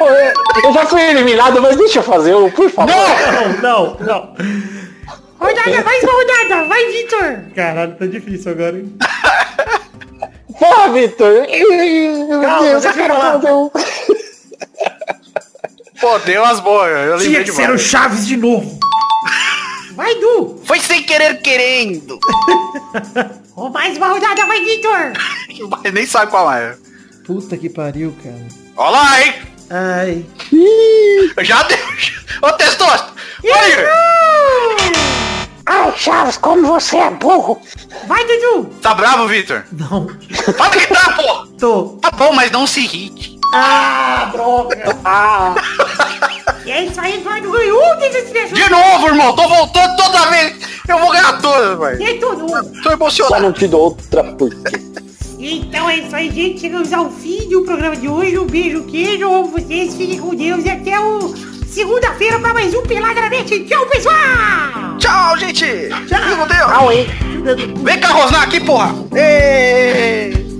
Eu- Eu já fui eliminado, mas deixa eu fazer um, por favor. Não, não, não. Rodada, mais uma rodada, vai, Vitor. Caralho, tá difícil agora, hein? Porra, Vitor. Meu Calma, Deus, deixa eu falar. um. Pô, deu umas boas. Eu lembrei Tinha que de ser o. Chaves de novo. Vai, Du. Foi sem querer querendo. Ô, mais uma rodada, vai, Vitor. Mas nem sabe qual é. Puta que pariu, cara. Olha lá, hein? Ai. Já deu. Ô, Testosto. Olha. Ai, Chaves, como você é burro. Vai, Dudu. Tá bravo, Victor? Não. Fala que tá, pô. Tô. Tá bom, mas não se irrite. Ah, droga. Ah, E é isso aí, Eduardo ganhou De novo, irmão. Tô voltando toda vez. Eu vou ganhar todas, velho. E tudo. Tô só emocionado. não te dou outra por? Então é isso aí, gente. Chegamos ao fim do programa de hoje. Um beijo, queijo. Amo vocês. Fiquem com Deus. E até o segunda-feira pra mais um Peladranet. Tchau, pessoal. Tchau, gente. Tchau. Meu Deus. Hein? Vem cá, Rosnar aqui, porra. Ei.